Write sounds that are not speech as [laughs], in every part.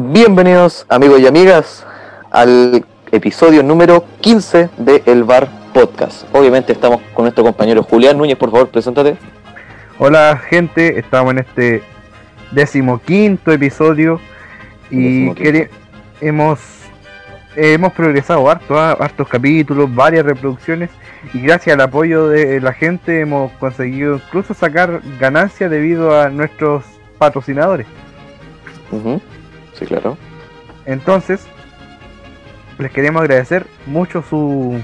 Bienvenidos amigos y amigas al episodio número 15 de El Bar Podcast. Obviamente estamos con nuestro compañero Julián Núñez, por favor, preséntate. Hola gente, estamos en este decimoquinto episodio y Decimoquinto. quere- hemos, hemos progresado harto, ah, hartos capítulos, varias reproducciones y gracias al apoyo de la gente hemos conseguido incluso sacar ganancias debido a nuestros patrocinadores. Sí, claro. Entonces, les queremos agradecer mucho su,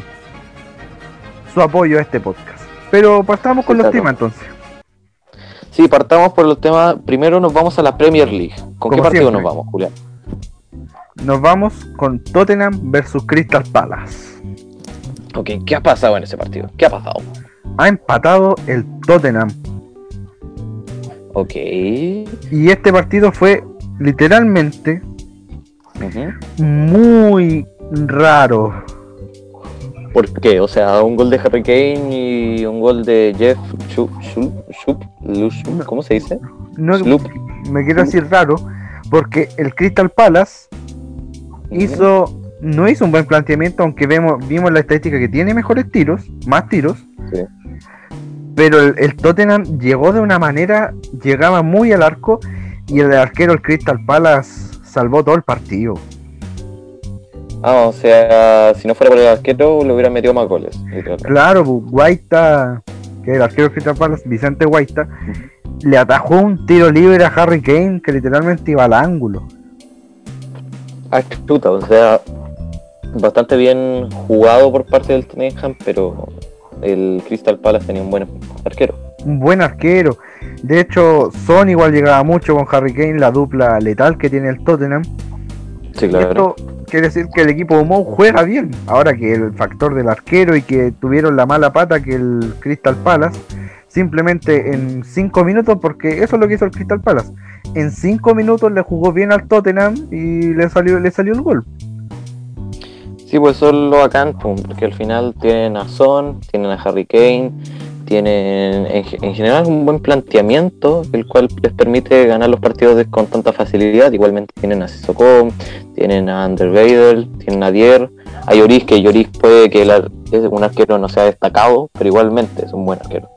su apoyo a este podcast. Pero partamos con Sí, los claro. temas entonces. Sí, partamos por los temas. Primero nos vamos a la Premier League. ¿Con qué partido siempre. nos vamos, Julián? Nos vamos con Tottenham versus Crystal Palace. Ok, ¿qué ha pasado en ese partido? ¿Qué ha pasado? Ha empatado el Tottenham. Ok. Y este partido fue literalmente muy raro. ¿Por qué? O sea, un gol de Harry Kane y un gol de Jeff Schup, Lush- ¿cómo se dice? No, me quiero decir raro porque el Crystal Palace hizo no hizo un buen planteamiento, aunque vemos vimos la estadística que tiene mejores tiros, más tiros. Sí. Pero el, el Tottenham llegó de una manera, llegaba muy al arco y el arquero el Crystal Palace salvó todo el partido. Ah, o sea, si no fuera por el arquero, le hubiera metido más goles. Claro, Guaita, que el arquero de Crystal Palace, Vicente Guaita, le atajó un tiro libre a Harry Kane que literalmente iba al ángulo. Ah, chuta, o sea, bastante bien jugado por parte del Tottenham, pero el Crystal Palace tenía un buen arquero. Un buen arquero. De hecho, Son igual llegaba mucho con Harry Kane, la dupla letal que tiene el Tottenham. Sí, Y claro. esto quiere decir que el equipo de Mou juega bien. Ahora que el factor del arquero y que tuvieron la mala pata que el Crystal Palace, simplemente en 5 minutos, porque eso es lo que hizo el Crystal Palace. En 5 minutos le jugó bien al Tottenham y le salió, le salió el gol. Sí, pues es lo bacán, porque al final tienen a Son, tienen a Harry Kane, tienen en, en general un buen planteamiento, el cual les permite ganar los partidos con tanta facilidad. Igualmente tienen a Sissoko, tienen a Ander Weidel, tienen a Dier, a Lloris, que Lloris puede que es un arquero no sea destacado, pero igualmente es un buen arquero.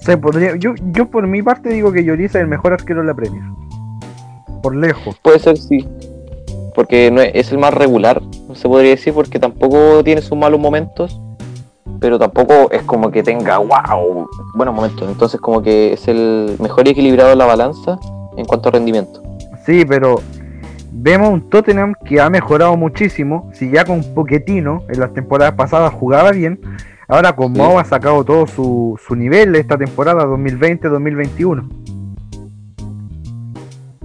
Se podría, yo, yo por mi parte digo que Lloris es el mejor arquero de la Premier. Por lejos. Puede ser, sí. Porque no es, es el más regular, se podría decir, porque tampoco tiene sus malos momentos, pero tampoco es como que tenga, wow, buenos momentos. Entonces como que es el mejor equilibrado de la balanza en cuanto a rendimiento. Sí, pero vemos un Tottenham que ha mejorado muchísimo. Si ya con Poquetino en las temporadas pasadas jugaba bien, ahora con Sí. Mou ha sacado todo su, su nivel esta temporada 2020-2021.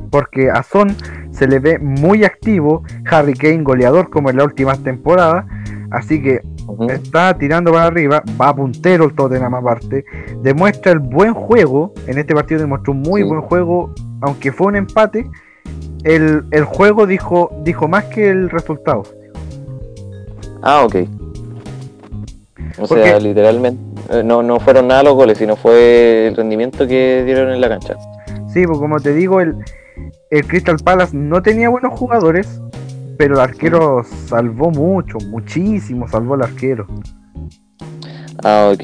Porque a Son se le ve muy activo, Harry Kane goleador como en las últimas temporadas, así que Está tirando para arriba, va puntero el Tottenham aparte, demuestra el buen juego, en este partido demostró un muy Sí. buen juego, aunque fue un empate, el, el juego dijo, dijo más que el resultado. Ah, ok. O Porque- sea, literalmente eh, no, no fueron nada los goles, sino fue el rendimiento que dieron en la cancha. Sí, pues como te digo, el, el Crystal Palace no tenía buenos jugadores, pero el arquero salvó mucho, muchísimo salvó el arquero. Ah, ok.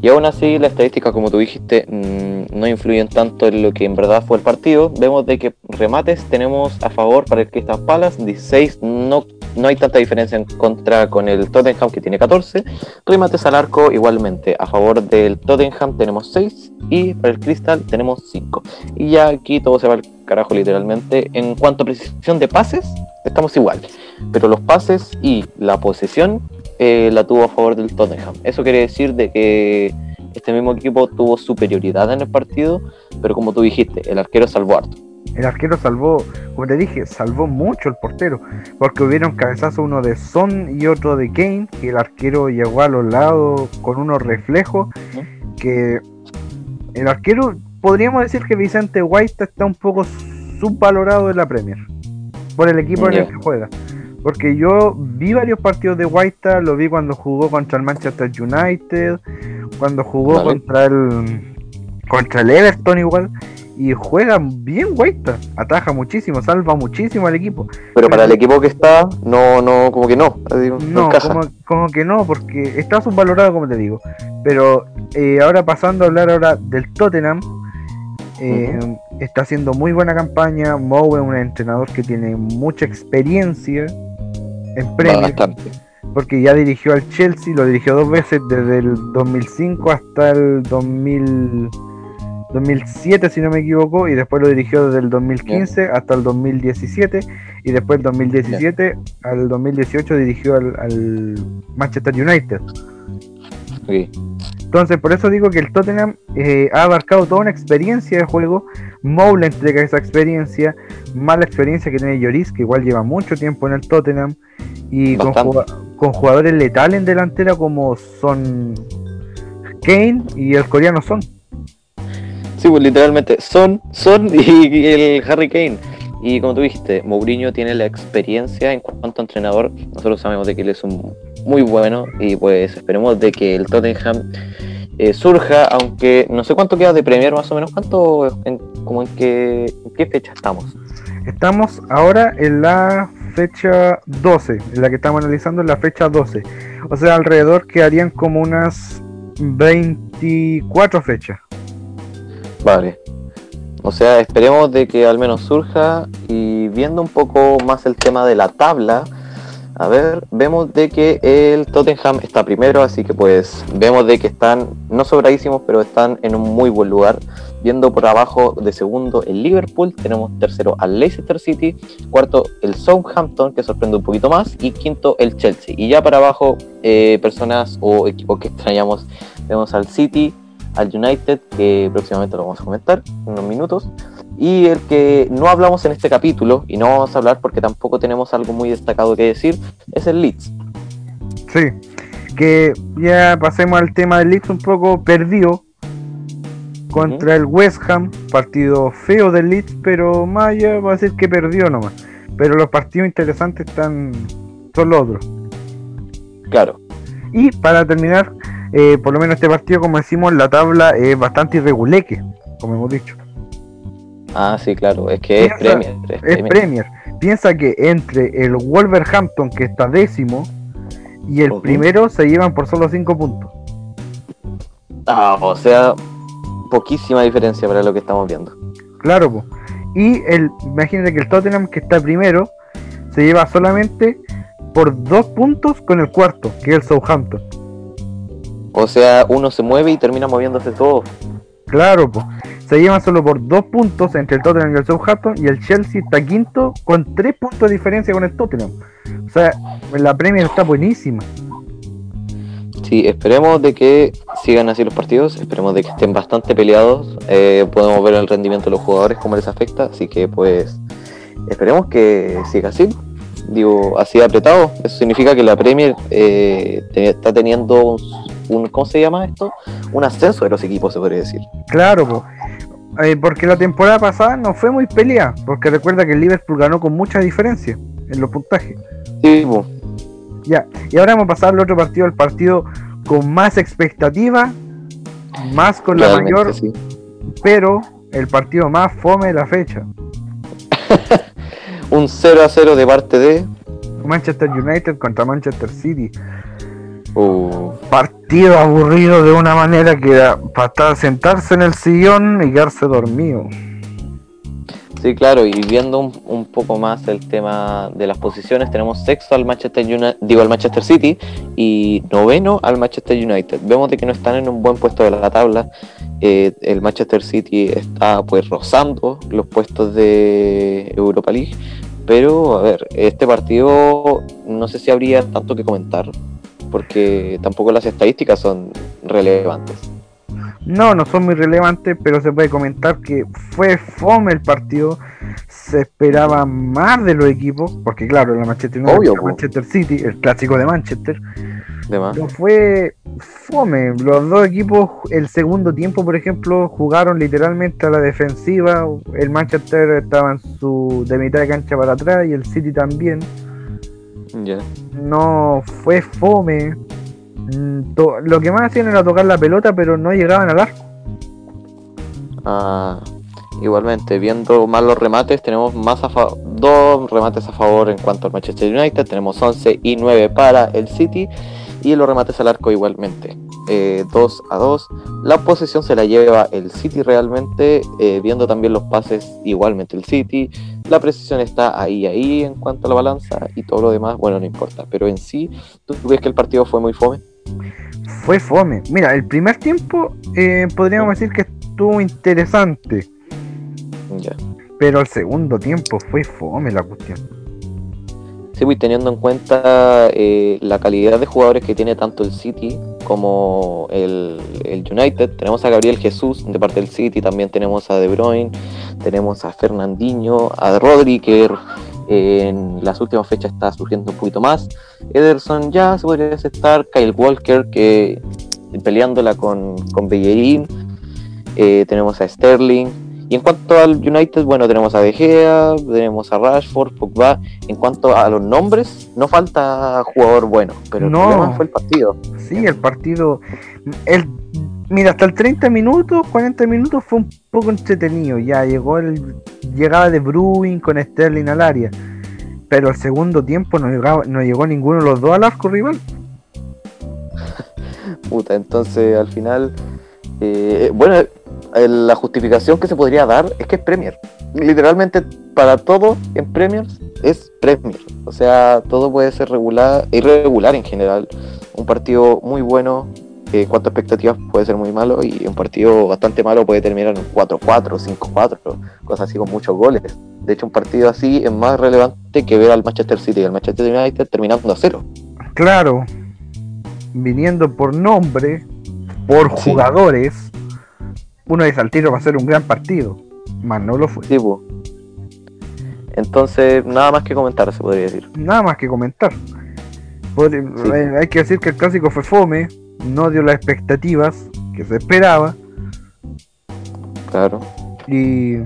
Y aún así, las estadísticas, como tú dijiste, mm, no influyen tanto en lo que en verdad fue el partido. Vemos de que remates tenemos a favor para el Crystal Palace 16, no, no hay tanta diferencia en contra con el Tottenham que tiene 14. Remates al arco igualmente, a favor del Tottenham tenemos 6 y para el Crystal tenemos 5. Y ya aquí todo se va al carajo literalmente. En cuanto a precisión de pases, estamos igual. Pero los pases y la posesión eh, la tuvo a favor del Tottenham. Eso quiere decir de que este mismo equipo tuvo superioridad en el partido, pero como tú dijiste, el arquero salvó harto. El arquero salvó, como te dije, salvó mucho el portero, porque hubieron cabezazos uno de Son y otro de Kane, que el arquero llegó a los lados con unos reflejos, que el arquero, podríamos decir que Vicente White está un poco subvalorado en la Premier, por el equipo en el que juega. Porque yo vi varios partidos de White, lo vi cuando jugó contra el Manchester United, cuando jugó Vale. contra el contra el Everton igual. y juega bien Guaita, ataja muchísimo, salva muchísimo al equipo. Pero para el equipo que está, no, no, como que no. no, como, que no, porque está subvalorado, como te digo. Pero eh, ahora pasando a hablar ahora del Tottenham, eh, está haciendo muy buena campaña. Moe es un entrenador que tiene mucha experiencia en Premier. Porque ya dirigió al Chelsea, lo dirigió dos veces desde el 2005 hasta el 2000. 2007 si no me equivoco, y después lo dirigió desde el 2015 hasta el 2017, y después del 2017 al 2018 dirigió al, Manchester United. Entonces, por eso digo que el Tottenham eh, ha abarcado toda una experiencia de juego. Mou le entrega esa experiencia, más la experiencia que tiene Lloris, que igual lleva mucho tiempo en el Tottenham, y con, con, jugadores letales en delantera como son Kane y el coreano Son. Sí, pues literalmente son, son [laughs] y, el Harry Kane. Y como tú dijiste, Mourinho tiene la experiencia en cuanto a entrenador. Nosotros sabemos de que él es un muy bueno y pues esperemos de que el Tottenham eh, surja, aunque no sé cuánto queda de Premier más o menos, cuánto, en, como en qué, qué fecha estamos. Estamos ahora en la fecha 12, en la que estamos analizando en la fecha 12. O sea, alrededor quedarían como unas 24 fechas. Vale. O sea, esperemos de que al menos surja y viendo un poco más el tema de la tabla, a ver, vemos de que el Tottenham está primero, así que pues vemos de que están no sobradísimos, pero están en un muy buen lugar. Viendo por abajo de segundo el Liverpool, tenemos tercero al Leicester City, cuarto el Southampton, que sorprende un poquito más, y quinto el Chelsea. Y ya para abajo, eh, personas o equipos que extrañamos, vemos al City, al United, que próximamente lo vamos a comentar en unos minutos. Y el que no hablamos en este capítulo, y no vamos a hablar porque tampoco tenemos algo muy destacado que decir, es el Leeds. Sí, que ya pasemos al tema del Leeds un poco perdido contra el West Ham, partido feo del Leeds, pero más ya va a decir que perdió nomás. Pero los partidos interesantes están son los otros. Claro. Y para terminar, eh, por lo menos este partido, como decimos, la tabla es bastante irreguleque, como hemos dicho. Ah, sí, claro, es que es Premier. Es, Premier. Piensa que entre el Wolverhampton, que está décimo, y el primero se llevan por solo 5 puntos. Ah, o sea, poquísima diferencia para lo que estamos viendo. Claro, pues. y el, imagínate que el Tottenham, que está primero, se lleva solamente por 2 puntos con el cuarto, que es el Southampton. O sea, uno se mueve y termina moviéndose todo. Claro, pues. Se llevan solo por dos puntos entre el Tottenham y el Southampton y el Chelsea está quinto con tres puntos de diferencia con el Tottenham. O sea, la Premier está buenísima. Sí, esperemos de que sigan así los partidos, esperemos de que estén bastante peleados, eh, podemos ver el rendimiento de los jugadores, cómo les afecta, así que pues esperemos que siga así. Digo, así apretado, eso significa que la Premier eh, está teniendo un, ¿cómo se llama esto? Un ascenso de los equipos, se podría decir. Claro, eh, porque la temporada pasada no fue muy pelea, porque recuerda que el Liverpool ganó con mucha diferencia en los puntajes. Sí, Ya, y ahora vamos a pasar al otro partido, el partido con más expectativa, más con la mayor, pero el partido más fome de la fecha. [laughs] un 0 a 0 de parte de Manchester United contra Manchester City. Partido aburrido de una manera que era para sentarse en el sillón y quedarse dormido. Sí, claro, y viendo un, poco más el tema de las posiciones, tenemos sexto al Manchester United, digo al Manchester City y noveno al Manchester United. Vemos de que no están en un buen puesto de la tabla. Eh, el Manchester City está pues rozando los puestos de Europa League, pero a ver, este partido no sé si habría tanto que comentar porque tampoco las estadísticas son relevantes. No, no son muy relevantes, pero se puede comentar que fue fome el partido. Se esperaba más de los equipos, porque claro, la Manchester, Manchester City, el clásico de Manchester, no fue fome. Los dos equipos, el segundo tiempo, por ejemplo, jugaron literalmente a la defensiva. El Manchester estaba en su de mitad de cancha para atrás y el City también. No fue fome. Mm, lo que más hacían era tocar la pelota, pero no llegaban al arco. Ah, igualmente, viendo más los remates, tenemos más a dos remates a favor en cuanto al Manchester United, tenemos 11 y 9 para el City y los remates al arco igualmente. 2 eh, a 2. La posesión se la lleva el City realmente, eh, viendo también los pases igualmente el City. La precisión está ahí, ahí en cuanto a la balanza y todo lo demás, bueno, no importa. Pero en sí, ¿tú ves que el partido fue muy fome? Fue fome. Mira, el primer tiempo eh, podríamos decir que estuvo interesante. Ya. Pero el segundo tiempo fue fome la cuestión. Sí, pues teniendo en cuenta eh, la calidad de jugadores que tiene tanto el City como el, United. Tenemos a Gabriel Jesús de parte del City, también tenemos a De Bruyne, tenemos a Fernandinho, a Rodri, que en las últimas fechas está surgiendo un poquito más. Ederson ya se podría aceptar, Kyle Walker, que peleándola con, con Bellerín. Eh, tenemos a Sterling, y en cuanto al United, bueno, tenemos a De Gea, tenemos a Rashford, Pogba. En cuanto a los nombres, no falta jugador bueno, pero no. el problema fue el partido. Sí, el partido. El, mira, hasta el 30 minutos, 40 minutos fue un poco entretenido. Ya llegó el llegada de Bruin con Sterling al área. Pero el segundo tiempo no, llegaba, no llegó ninguno de los dos al arco rival. [laughs] Puta, entonces al final. Eh, bueno, la justificación que se podría dar es que es Premier. Literalmente para todo en Premiers es Premier. O sea, todo puede ser regular, irregular en general. Un partido muy bueno, en cuanto a expectativas puede ser muy malo y un partido bastante malo puede terminar en 4-4, 5-4, cosas así con muchos goles. De hecho, un partido así es más relevante que ver al Manchester City y al Manchester United terminando a cero. Claro, viniendo por nombre, por jugadores, uno dice al tiro va a ser un gran partido, más no lo fue. Entonces, nada más que comentar, se podría decir. Nada más que comentar. Eh, hay que decir que el clásico fue fome, no dio las expectativas que se esperaba. Claro. Y,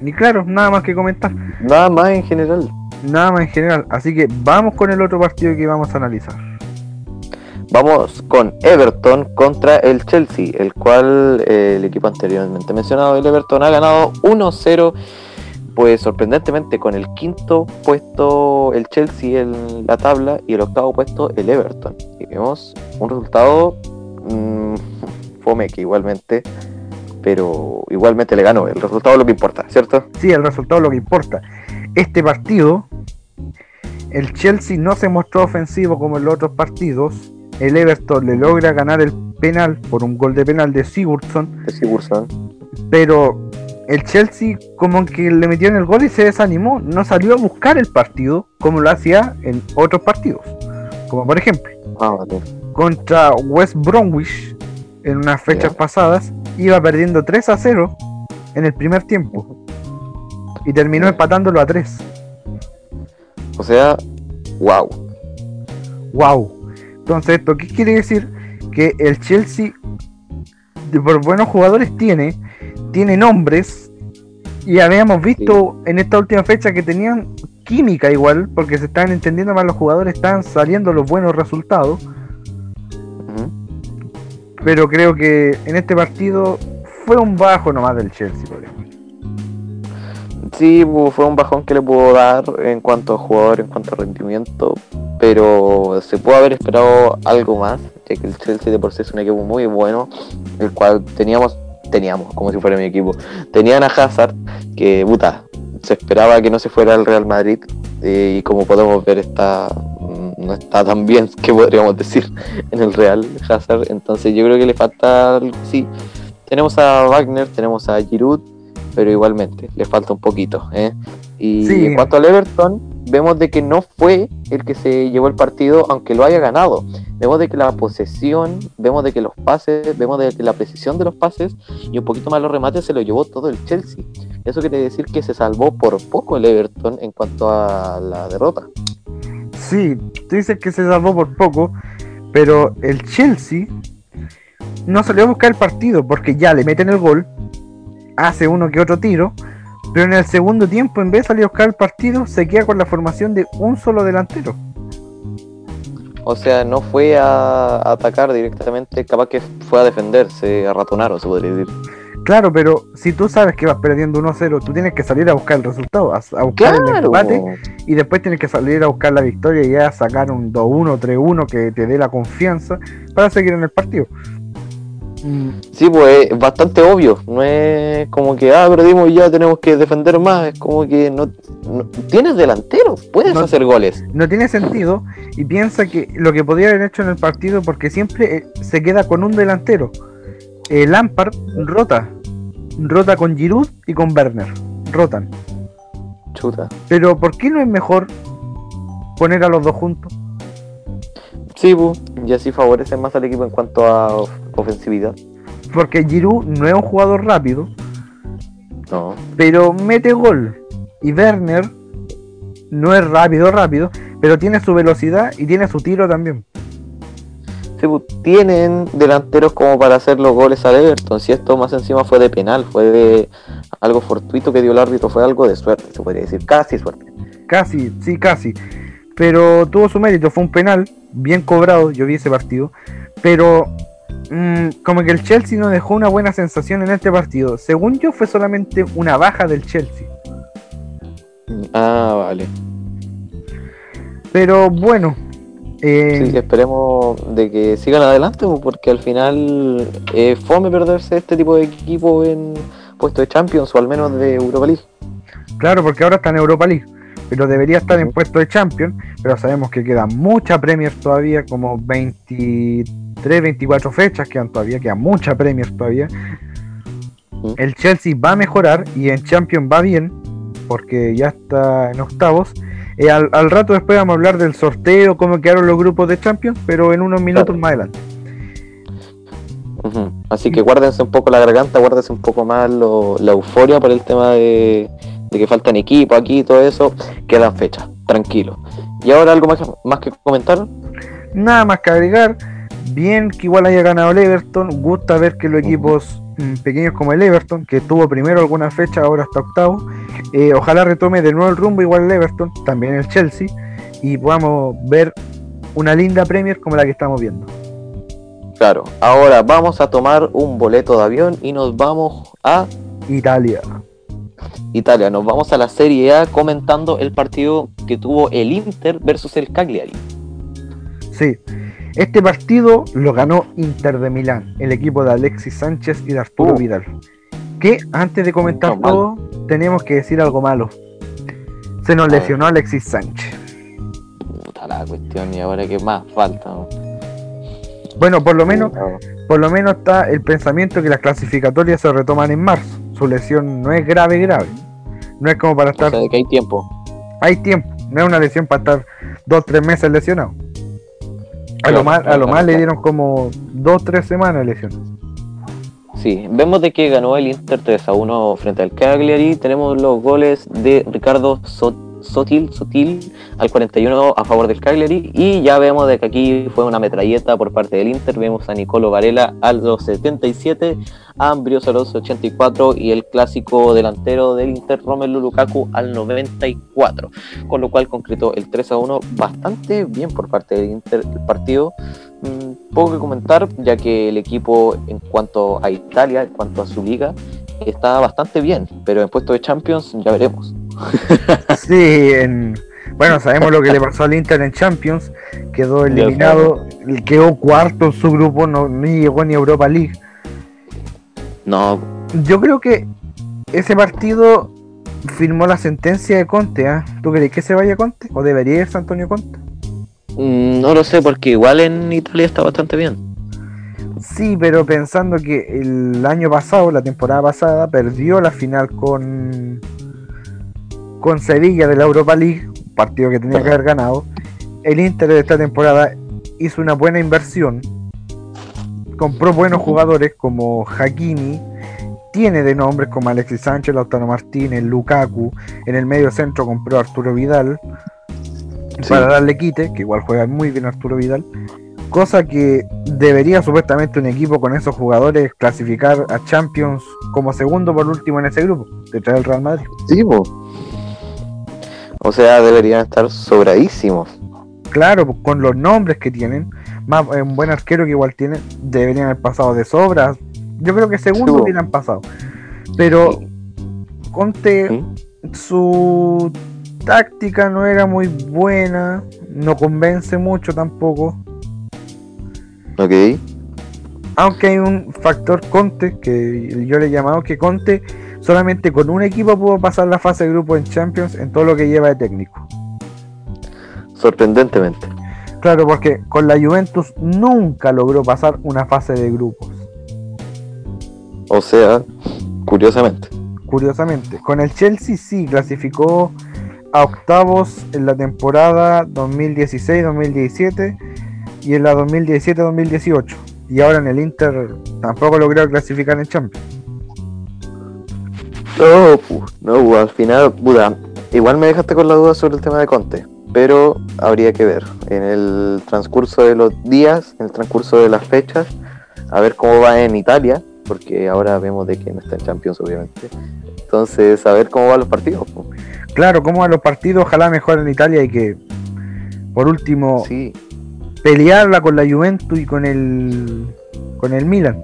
y claro, nada más que comentar. Nada más en general. Nada más en general. Así que vamos con el otro partido que vamos a analizar. Vamos con Everton contra el Chelsea, el cual eh, el equipo anteriormente mencionado, el Everton, ha ganado 1-0, pues sorprendentemente con el quinto puesto el Chelsea en la tabla y el octavo puesto el Everton. Y vemos un resultado mmm, [laughs] fome que igualmente, pero igualmente le ganó. El resultado es lo que importa, ¿cierto? Sí, el resultado es lo que importa. Este partido, el Chelsea no se mostró ofensivo como en los otros partidos el Everton le logra ganar el penal por un gol de penal de Sigurdsson. De Sigurdsson. Pero el Chelsea como que le metió en el gol y se desanimó. No salió a buscar el partido como lo hacía en otros partidos. Como por ejemplo, ah, contra West Bromwich en unas fechas pasadas, iba perdiendo 3 a 0 en el primer tiempo. Y terminó empatándolo a 3. O sea, wow. Wow. Entonces, ¿esto qué quiere decir? Que el Chelsea, por buenos jugadores tiene, tiene nombres, y habíamos visto en esta última fecha que tenían química igual, porque se estaban entendiendo más los jugadores, estaban saliendo los buenos resultados. Pero creo que en este partido fue un bajo nomás del Chelsea, por ejemplo. Sí, fue un bajón que le pudo dar en cuanto a jugador, en cuanto a rendimiento, pero se pudo haber esperado algo más, ya que el Chelsea de por sí es un equipo muy bueno, el cual teníamos, teníamos, como si fuera mi equipo, tenían a Hazard, que puta, se esperaba que no se fuera al Real Madrid, eh, y como podemos ver está mm, no está tan bien [laughs] que podríamos decir en el Real Hazard, entonces yo creo que le falta sí. Tenemos a Wagner, tenemos a Giroud, pero igualmente le falta un poquito. ¿eh? Y en cuanto al Everton, vemos de que no fue el que se llevó el partido, aunque lo haya ganado. Vemos de que la posesión, vemos de que los pases, vemos de que la precisión de los pases y un poquito más los remates se lo llevó todo el Chelsea. Eso quiere decir que se salvó por poco el Everton en cuanto a la derrota. Sí, tú dices que se salvó por poco, pero el Chelsea no salió a buscar el partido porque ya le meten el gol, hace uno que otro tiro pero en el segundo tiempo, en vez de salir a buscar el partido, se queda con la formación de un solo delantero. O sea, no fue a atacar directamente, capaz que fue a defenderse, a ratonar, o se podría decir. Claro, pero si tú sabes que vas perdiendo 1-0, tú tienes que salir a buscar el resultado, a, buscar el empate y después tienes que salir a buscar la victoria y ya sacar un 2-1, 3-1 que te dé la confianza para seguir en el partido. Sí, pues es bastante obvio. No es como que, ah, perdimos y ya tenemos que defender más. Es como que no, tienes delantero, puedes hacer goles. No tiene sentido. Y piensa que lo que podría haber hecho en el partido, porque siempre eh, se queda con un delantero. El Lampard rota. Rota con Giroud y con Werner. Rotan. Chuta. Pero ¿por qué no es mejor poner a los dos juntos? Sí, y así favorece más al equipo en cuanto a ofensividad. Porque Giroud no es un jugador rápido. No. Pero mete gol. Y Werner no es rápido, rápido, pero tiene su velocidad y tiene su tiro también. Sí, tienen delanteros como para hacer los goles al Everton. Si esto más encima fue de penal, fue de algo fortuito que dio el árbitro, fue algo de suerte, se podría decir, casi suerte. Casi, sí, casi. Pero tuvo su mérito, fue un penal bien cobrado, yo vi ese partido, pero mm, como que el Chelsea no dejó una buena sensación en este partido. Según yo fue solamente una baja del Chelsea. Ah, vale. Pero bueno. Eh, sí, esperemos de que sigan adelante, porque al final eh, fome perderse este tipo de equipo en puesto de Champions o al menos de Europa League. Claro, porque ahora está en Europa League pero debería estar en puesto de champion, pero sabemos que queda mucha Premier todavía, como 23, 24 fechas quedan todavía, queda mucha Premier todavía. El Chelsea va a mejorar y en Champion va bien, porque ya está en octavos. Eh, al, rato después vamos a hablar del sorteo, cómo quedaron los grupos de Champions, pero en unos minutos más adelante. Así que guárdense un poco la garganta, guárdense un poco más la euforia por el tema de, de que faltan equipos aquí y todo eso, quedan fechas, tranquilo. ¿Y ahora algo más, más que comentar? Nada más que agregar. Bien que igual haya ganado el Everton. Gusta ver que los equipos mm, pequeños como el Everton, que tuvo primero alguna fecha, ahora está octavo. Eh, ojalá retome de nuevo el rumbo igual el Everton, también el Chelsea. Y podamos ver una linda Premier como la que estamos viendo. Claro, ahora vamos a tomar un boleto de avión y nos vamos a Italia. Italia. Nos vamos a la Serie A comentando el partido que tuvo el Inter versus el Cagliari. Sí, este partido lo ganó Inter de Milán, el equipo de Alexis Sánchez y de Arturo uh. Vidal. Que antes de comentar todo, tenemos que decir algo malo. Se nos lesionó Alexis Sánchez. Puta la cuestión, y ahora qué más falta. Bueno, por lo menos, por lo menos está el pensamiento que las clasificatorias se retoman en marzo su lesión no es grave, grave. No es como para estar. O sea, de que hay tiempo. Hay tiempo. No es una lesión para estar dos, tres meses lesionado. A lo más, a lo más le dieron como dos, tres semanas de lesión. Sí, vemos de que ganó el Inter 3 a 1 frente al Cagliari. Tenemos los goles de Ricardo Soto Sotil, Sotil al 41 a favor del Cagliari y ya vemos de que aquí fue una metralleta por parte del Inter, vemos a Nicolo Varela al 77, a Ambrios al 84 y el clásico delantero del Inter Romelu Lukaku al 94, con lo cual concretó el 3 a 1 bastante bien por parte del Inter el partido. Mm, poco que comentar, ya que el equipo en cuanto a Italia, en cuanto a su liga, está bastante bien, pero en puesto de Champions ya veremos. [laughs] sí, bueno, sabemos lo que le pasó al Inter en Champions, quedó eliminado, quedó cuarto en su grupo, no, ni llegó ni a Europa League. No. Yo creo que ese partido firmó la sentencia de Conte, ¿ah? ¿Tú crees que se vaya Conte? ¿O debería irse Antonio Conte? Mm, no lo sé, porque igual en Italia está bastante bien. Sí, pero pensando que el año pasado, la temporada pasada, perdió la final con con Sevilla de la Europa League, un partido que tenía que haber ganado, el Inter de esta temporada hizo una buena inversión, compró buenos jugadores como Hakimi, tiene de nombres como Alexis Sánchez, Lautaro Martínez, Lukaku, en el medio centro compró Arturo Vidal para darle quite, que igual juega muy bien Arturo Vidal, cosa que debería supuestamente un equipo con esos jugadores clasificar a Champions como segundo por último en ese grupo, detrás del Real Madrid. Sí, o sea, deberían estar sobradísimos. Claro, pues, con los nombres que tienen, más eh, un buen arquero que igual tienen, deberían haber pasado de sobra Yo creo que segundo hubieran pasado. Pero Conte, su táctica no era muy buena, no convence mucho tampoco. Ok. Aunque hay un factor Conte, que yo le he llamado que Conte solamente con un equipo pudo pasar la fase de grupo en Champions en todo lo que lleva de técnico. Sorprendentemente. Claro, porque con la Juventus nunca logró pasar una fase de grupos. O sea, curiosamente. Curiosamente. Con el Chelsea sí clasificó a octavos en la temporada 2016-2017 y en la 2017-2018. Y ahora en el Inter tampoco logró clasificar en Champions. No, no, al final, Buda, igual me dejaste con la duda sobre el tema de Conte, pero habría que ver en el transcurso de los días, en el transcurso de las fechas, a ver cómo va en Italia, porque ahora vemos de que no está en Champions, obviamente. Entonces, a ver cómo van los partidos. Claro, cómo van los partidos, ojalá mejor en Italia y que, por último, sí. pelearla con la Juventus y con el, con el Milan.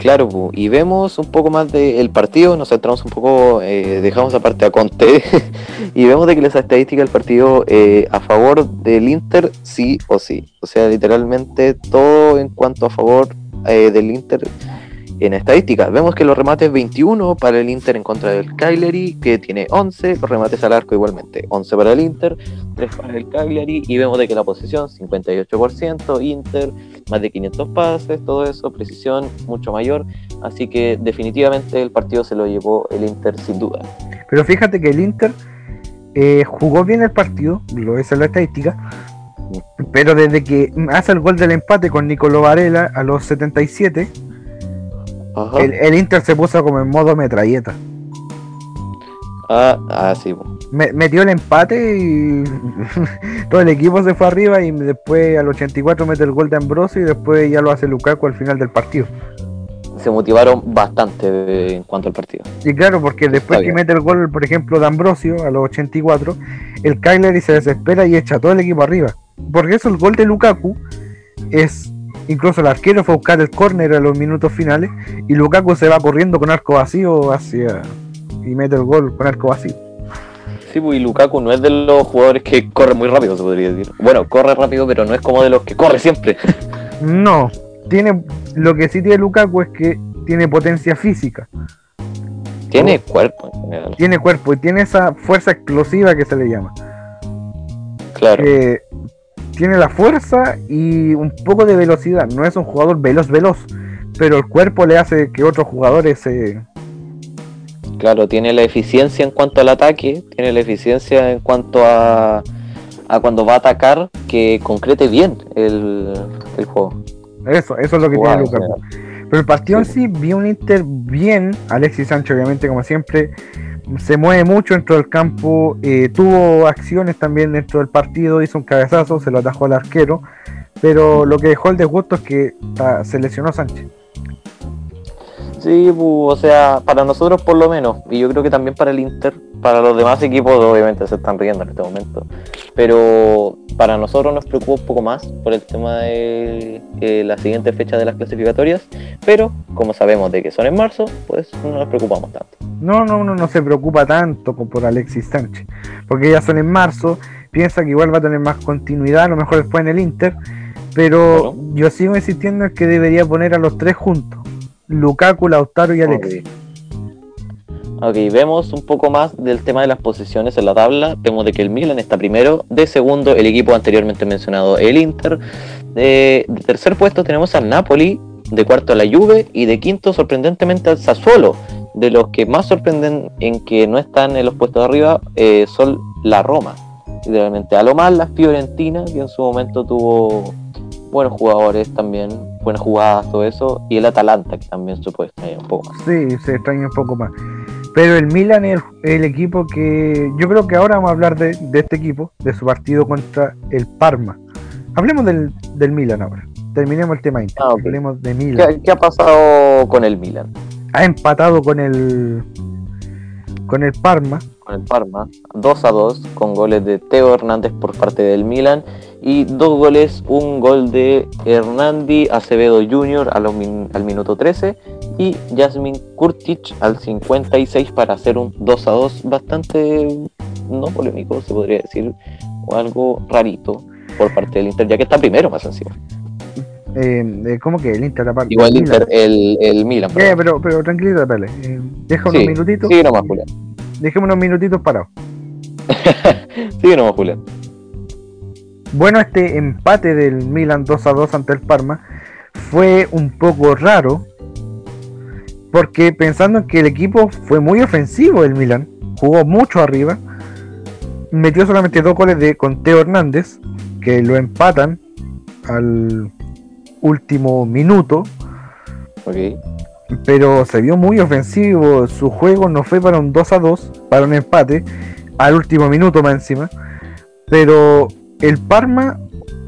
Claro, y vemos un poco más del partido, nos centramos un poco, eh, dejamos aparte a Conte, [laughs] y vemos de que las estadísticas del partido eh, a favor del Inter sí o sí. O sea, literalmente todo en cuanto a favor eh, del Inter en estadísticas, vemos que los remates 21 para el Inter en contra del Cagliari, que tiene 11, los remates al arco igualmente 11 para el Inter, 3 para el Cagliari, y vemos de que la posición 58%, Inter, más de 500 pases, todo eso, precisión mucho mayor, así que definitivamente el partido se lo llevó el Inter sin duda. Pero fíjate que el Inter eh, jugó bien el partido, lo es en la estadística, pero desde que hace el gol del empate con Nicolo Varela a los 77, el, Inter se puso como en modo metralleta. Ah, ah sí. metió el empate y [laughs] todo el equipo se fue arriba y después al 84 mete el gol de Ambrosio y después ya lo hace Lukaku al final del partido. Se motivaron bastante en cuanto al partido. Y claro, porque después que mete el gol, por ejemplo, de Ambrosio a los 84, el y se desespera y echa todo el equipo arriba. Porque eso, el gol de Lukaku es Incluso el arquero fue a buscar el córner a los minutos finales y Lukaku se va corriendo con arco vacío hacia y mete el gol con arco vacío. Sí, pues y Lukaku no es de los jugadores que corre muy rápido, se podría decir. Bueno, corre rápido, pero no es como de los que corre siempre. [laughs] No, tiene lo que sí tiene Lukaku es que tiene potencia física. Tiene cuerpo Tiene cuerpo y tiene esa fuerza explosiva que se le llama. Claro tiene la fuerza y un poco de velocidad. No es un jugador veloz, veloz, pero el cuerpo le hace que otros jugadores se... Claro, tiene la eficiencia en cuanto al ataque, tiene la eficiencia en cuanto a, a cuando va a atacar, que concrete bien el, juego. Eso, eso es lo que tiene Lucas. Pero el partido en sí, vi un Inter bien, Alexis Sánchez obviamente como siempre, se mueve mucho dentro del campo, eh, tuvo acciones también dentro del partido, hizo un cabezazo, se lo atajó al arquero, pero lo que dejó el desgusto es que se lesionó Sánchez. Sí, o sea, para nosotros por lo menos, y yo creo que también para el Inter, para los demás equipos obviamente se están riendo en este momento, pero para nosotros nos preocupa un poco más por el tema de eh, la siguiente fecha de las clasificatorias, pero como sabemos de que son en marzo, pues no nos preocupamos tanto. No, no, uno no se preocupa tanto por Alexis Sánchez, porque ya son en marzo, piensa que igual va a tener más continuidad, a lo mejor después en el Inter, pero yo sigo insistiendo en que debería poner a los tres juntos Lukaku, Lautaro y Alexis. ok, vemos un poco más del tema de las posiciones en la tabla. Vemos de que el Milan está primero, de segundo el equipo anteriormente mencionado, el Inter. De, tercer puesto tenemos al Napoli, de cuarto la Juve y de quinto sorprendentemente al Sassuolo. De los que más sorprenden en que no están en los puestos de arriba eh, son la Roma. Literalmente, a lo más la Fiorentina, que en su momento tuvo buenos jugadores también, buenas jugadas, todo eso, y el Atalanta, que también se puede extrañar un poco más. Sí, se extraña un poco más. Pero el Milan es el, equipo que yo creo que ahora vamos a hablar de, este equipo, de su partido contra el Parma. Hablemos del, del Milan ahora. Terminemos el tema ah, Hablemos de Milan. ¿Qué, ha pasado con el Milan? Ha empatado con el con el Parma. con el Parma, 2 a 2, con goles de Teo Hernández por parte del Milan y dos goles, un gol de Hernandi Acevedo Jr. al minuto 13 y Jasmine Kurtic al 56 para hacer un 2 a 2 bastante no polémico, se podría decir, o algo rarito por parte del Inter, ya que está primero más encima. Eh, eh, ¿Cómo que el Inter aparte? Igual el Inter, el, el Milan. Eh, pero, pero tranquilito, dale. Eh, deja unos minutitos. Sí, nomás, Julián. Dejemos unos minutitos parados. [laughs] sí, nomás, Julián. Bueno, este empate del Milan 2 a 2 ante el Parma fue un poco raro. Porque pensando en que el equipo fue muy ofensivo el Milan, jugó mucho arriba, metió solamente dos goles de con Teo Hernández, que lo empatan al último minuto. Pero se vio muy ofensivo. Su juego no fue para un 2 a 2, para un empate, al último minuto más encima. Pero el Parma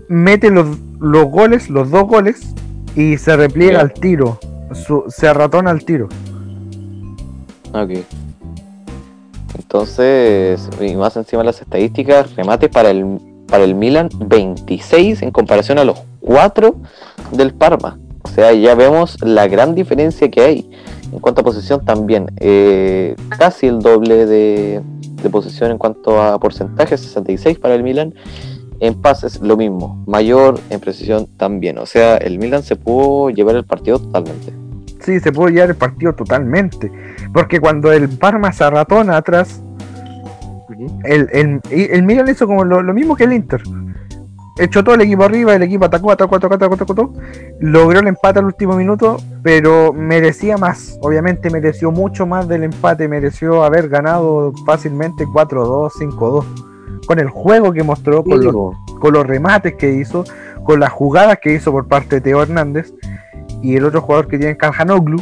mete los, los goles, los dos goles, y se repliega al tiro. se arratona al tiro. Ok. Entonces, y más encima de las estadísticas, remate para el, para el Milan 26 en comparación a los 4 del Parma. O sea, ya vemos la gran diferencia que hay. En cuanto a posición también, eh, casi el doble de, de posición en cuanto a porcentaje, 66 para el Milan. En pases lo mismo, mayor en precisión también. O sea, el Milan se pudo llevar el partido totalmente. Sí, se pudo llevar el partido totalmente. Porque cuando el Parma se arratona atrás, el, el, el, Milan hizo como lo, mismo que el Inter. Echó todo el equipo arriba, el equipo atacó, atacó, atacó, atacó, atacó, logró el empate al último minuto, pero merecía más, obviamente mereció mucho más del empate, mereció haber ganado fácilmente 4-2, 5-2, con el juego que mostró, con los, con los remates que hizo, con las jugadas que hizo por parte de Teo Hernández y el otro jugador que tiene Kalhanoglu.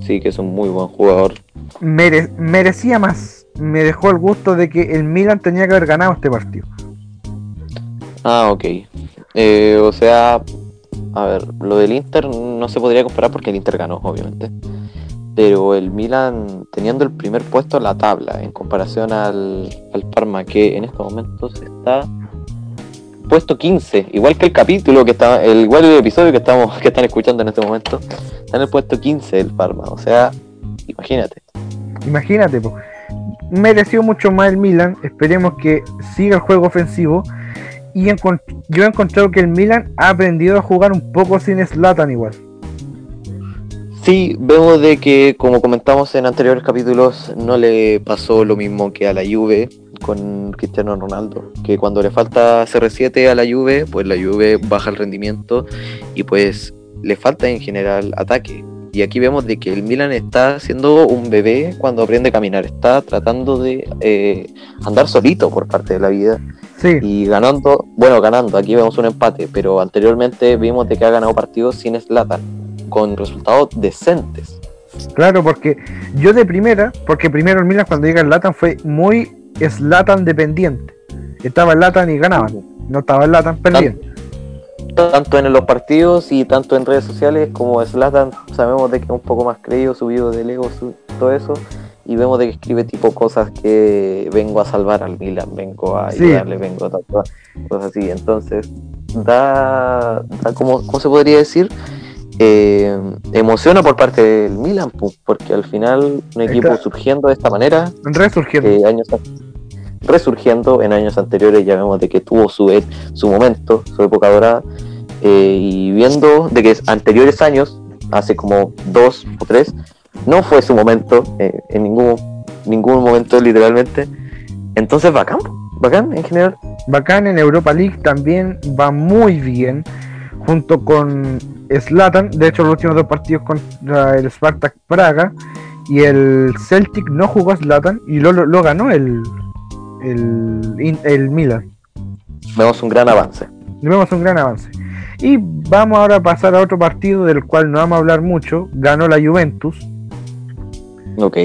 Sí, que es un muy buen jugador. merecía más me dejó el gusto de que el Milan tenía que haber ganado este partido. Ah, ok. Eh, o sea, a ver, lo del Inter no se podría comparar porque el Inter ganó, obviamente. Pero el Milan teniendo el primer puesto en la tabla en comparación al, al Parma, que en estos momentos está puesto 15, igual que el capítulo que está, el igual el episodio que estamos, que están escuchando en este momento, está en el puesto 15 el Parma, o sea, imagínate. Imagínate, pues mereció mucho más el Milan. Esperemos que siga el juego ofensivo. Y yo he encontrado que el Milan ha aprendido a jugar un poco sin Slatan igual. Sí, vemos de que, como comentamos en anteriores capítulos, no le pasó lo mismo que a la Juve con Cristiano Ronaldo, que cuando le falta CR7 a la Juve, pues la Juve baja el rendimiento y pues le falta en general ataque. Y aquí vemos de que el Milan está siendo un bebé cuando aprende a caminar, está tratando de eh, andar solito por parte de la vida. Sí. Y ganando, bueno, ganando, aquí vemos un empate, pero anteriormente vimos de que ha ganado partidos sin Slatan, con resultados decentes. Claro, porque yo de primera, porque primero el Milan cuando llega el Latan fue muy Slatan dependiente. Estaba el Latan y ganaban, no estaba el Latan, perdían tanto en los partidos y tanto en redes sociales como Slatan sabemos de que es un poco más creído, subido de Lego, todo eso, y vemos de que escribe tipo cosas que vengo a salvar al Milan, vengo a ayudarle, vengo a cosas así. Entonces, da, da como, ¿cómo se podría decir? Eh, emociona por parte del Milan, porque al final un equipo surgiendo de esta manera, resurgiendo. Eh, años, resurgiendo en años anteriores, ya vemos de que tuvo su, e, su momento, su época dorada, eh, y viendo de que anteriores años, hace como dos o tres, no fue su momento, en ningún, ningún momento literalmente, entonces bacán, bacán en general. Bacán en Europa League también va muy bien, junto con Slatan, de hecho los últimos dos partidos contra el Spartak Praga, y el Celtic no jugó Slatan y lo, lo ganó el, el, el Milan. Vemos un gran avance. Vemos un gran avance. Y vamos ahora a pasar a otro partido del cual no vamos a hablar mucho. Ganó la Juventus. Ok.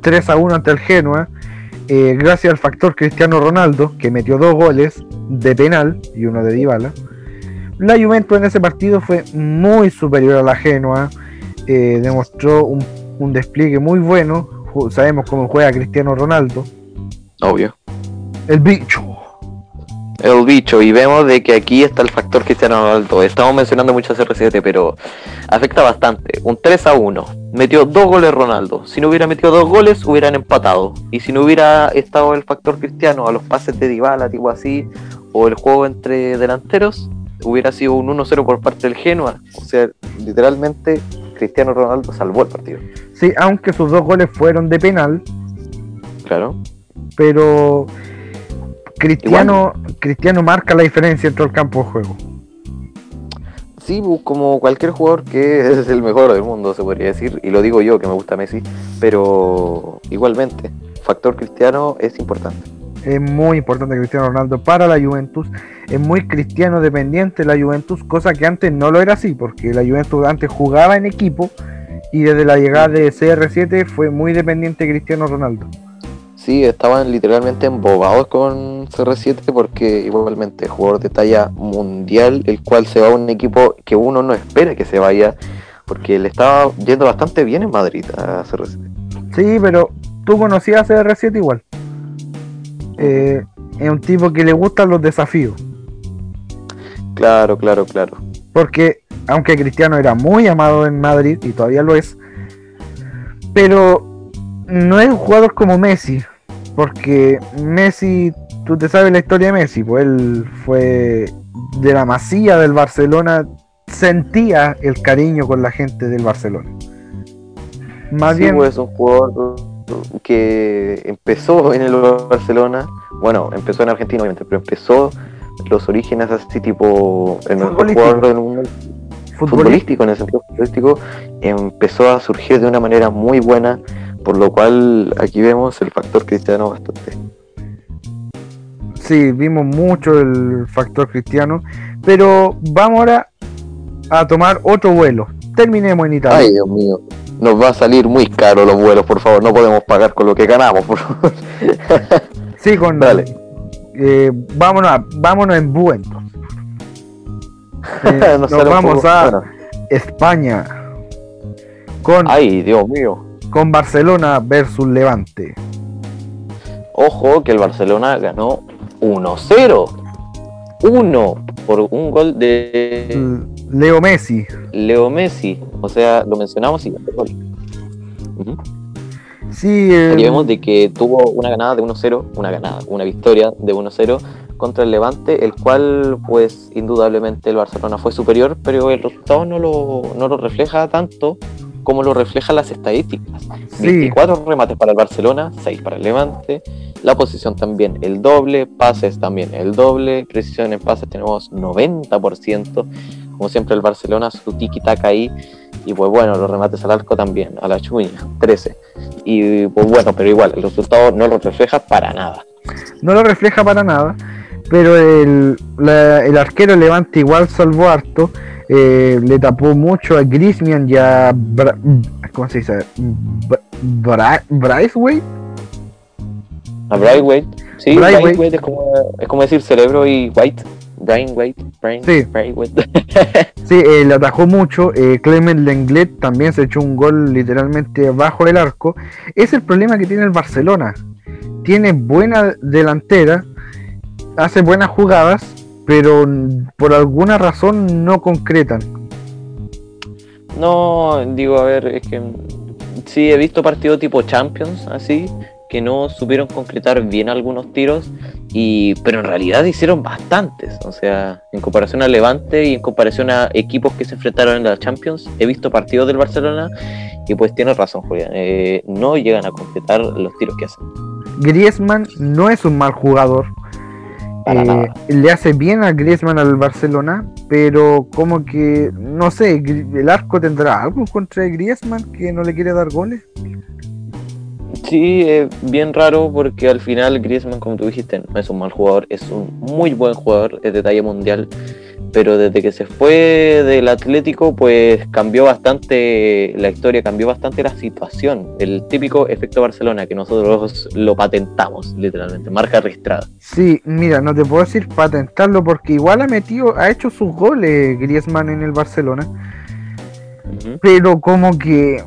3 a 1 ante el Genoa. Eh, gracias al factor Cristiano Ronaldo, que metió dos goles de penal y uno de Dybala. La Juventus en ese partido fue muy superior a la Genoa. Eh, demostró un, un despliegue muy bueno sabemos cómo juega Cristiano Ronaldo. Obvio. El bicho. El bicho, y vemos de que aquí está el factor Cristiano Ronaldo. Estamos mencionando mucho CR7, pero afecta bastante. Un 3 a 1. Metió dos goles Ronaldo. Si no hubiera metido dos goles, hubieran empatado. Y si no hubiera estado el factor Cristiano a los pases de Dybala, tipo así, o el juego entre delanteros, hubiera sido un 1-0 por parte del Genoa. O sea, literalmente Cristiano Ronaldo salvó el partido. Sí, aunque sus dos goles fueron de penal. Claro. Pero Cristiano, Cristiano marca la diferencia entre el campo de juego. Sí, como cualquier jugador que es el mejor del mundo, se podría decir, y lo digo yo que me gusta Messi, pero igualmente, factor cristiano es importante. Es muy importante Cristiano Ronaldo para la Juventus, es muy cristiano dependiente la Juventus, cosa que antes no lo era así, porque la Juventus antes jugaba en equipo y desde la llegada de CR7 fue muy dependiente de Cristiano Ronaldo. Sí, estaban literalmente embobados con CR7 porque igualmente jugador de talla mundial, el cual se va a un equipo que uno no espera que se vaya, porque le estaba yendo bastante bien en Madrid a CR7. Sí, pero tú conocías a CR7 igual. Eh, es un tipo que le gustan los desafíos. Claro, claro, claro. Porque aunque Cristiano era muy amado en Madrid y todavía lo es, pero no es un jugador como Messi, porque Messi, tú te sabes la historia de Messi, pues él fue de la masía del Barcelona, sentía el cariño con la gente del Barcelona. Más bien. Pues, es un jugador que empezó en el Barcelona, bueno, empezó en Argentina obviamente, pero empezó los orígenes así tipo el mejor jugador del mundo futbolístico en el sentido futbolístico empezó a surgir de una manera muy buena por lo cual aquí vemos el factor cristiano bastante. Sí, vimos mucho el factor cristiano, pero vamos ahora a tomar otro vuelo. Terminemos en Italia. Ay, Dios mío. Nos va a salir muy caro los vuelos, por favor. No podemos pagar con lo que ganamos, por favor. [laughs] sí, con. Dale. Eh, vámonos, vámonos en vuelo. [laughs] Eh, nos, vamos a España. Con. Ay, Dios mío con Barcelona versus Levante. Ojo que el Barcelona ganó 1-0. 1 por un gol de Leo Messi. Leo Messi, o sea, lo mencionamos y gol. Sí, vemos de que tuvo una ganada de 1-0, una ganada, una victoria de 1-0 contra el Levante, el cual, pues, indudablemente el Barcelona fue superior, pero el resultado no lo, no lo refleja tanto como lo reflejan las estadísticas. 24 remates para el Barcelona, 6 para el Levante. La posición también el doble, pases también el doble, precisión en pases tenemos 90%. Como siempre el Barcelona, su tiki-taka ahí. Y pues bueno, los remates al arco también, a la chuña, [laughs] 13. Y pues bueno, pero igual, el resultado no lo refleja para nada. No lo refleja para nada, pero el, el arquero Levante igual salvó harto. Eh, le tapó mucho a Griezmann y a ¿cómo se dice? Bra Braithwaite a Braithwaite sí Braithwaite es como, es como decir cerebro y white Brain White, Brain, sí, [laughs] sí eh, le atajó mucho. Eh, Clement Lenglet también se echó un gol literalmente bajo el arco. Es el problema que tiene el Barcelona. Tiene buena delantera, hace buenas jugadas, pero por alguna razón no concretan. No, digo, a ver, es que sí he visto partidos tipo Champions, así, que no supieron concretar bien algunos tiros, y pero en realidad hicieron bastantes. O sea, en comparación al Levante y en comparación a equipos que se enfrentaron en la Champions, he visto partidos del Barcelona y pues tienes razón, Julián, eh, no llegan a concretar los tiros que hacen. Griezmann no es un mal jugador, eh, le hace bien a Griezmann al Barcelona, pero como que, no sé, el arco tendrá algo contra Griezmann que no le quiere dar goles. Sí, es bien raro porque al final Griezmann, como tú dijiste, no es un mal jugador, es un muy buen jugador, es de talla mundial pero desde que se fue del Atlético, pues cambió bastante la historia, cambió bastante la situación. El típico efecto Barcelona que nosotros lo patentamos, literalmente, marca registrada. Sí, mira, no te puedo decir patentarlo porque igual ha metido, ha hecho sus goles Griezmann en el Barcelona, pero como que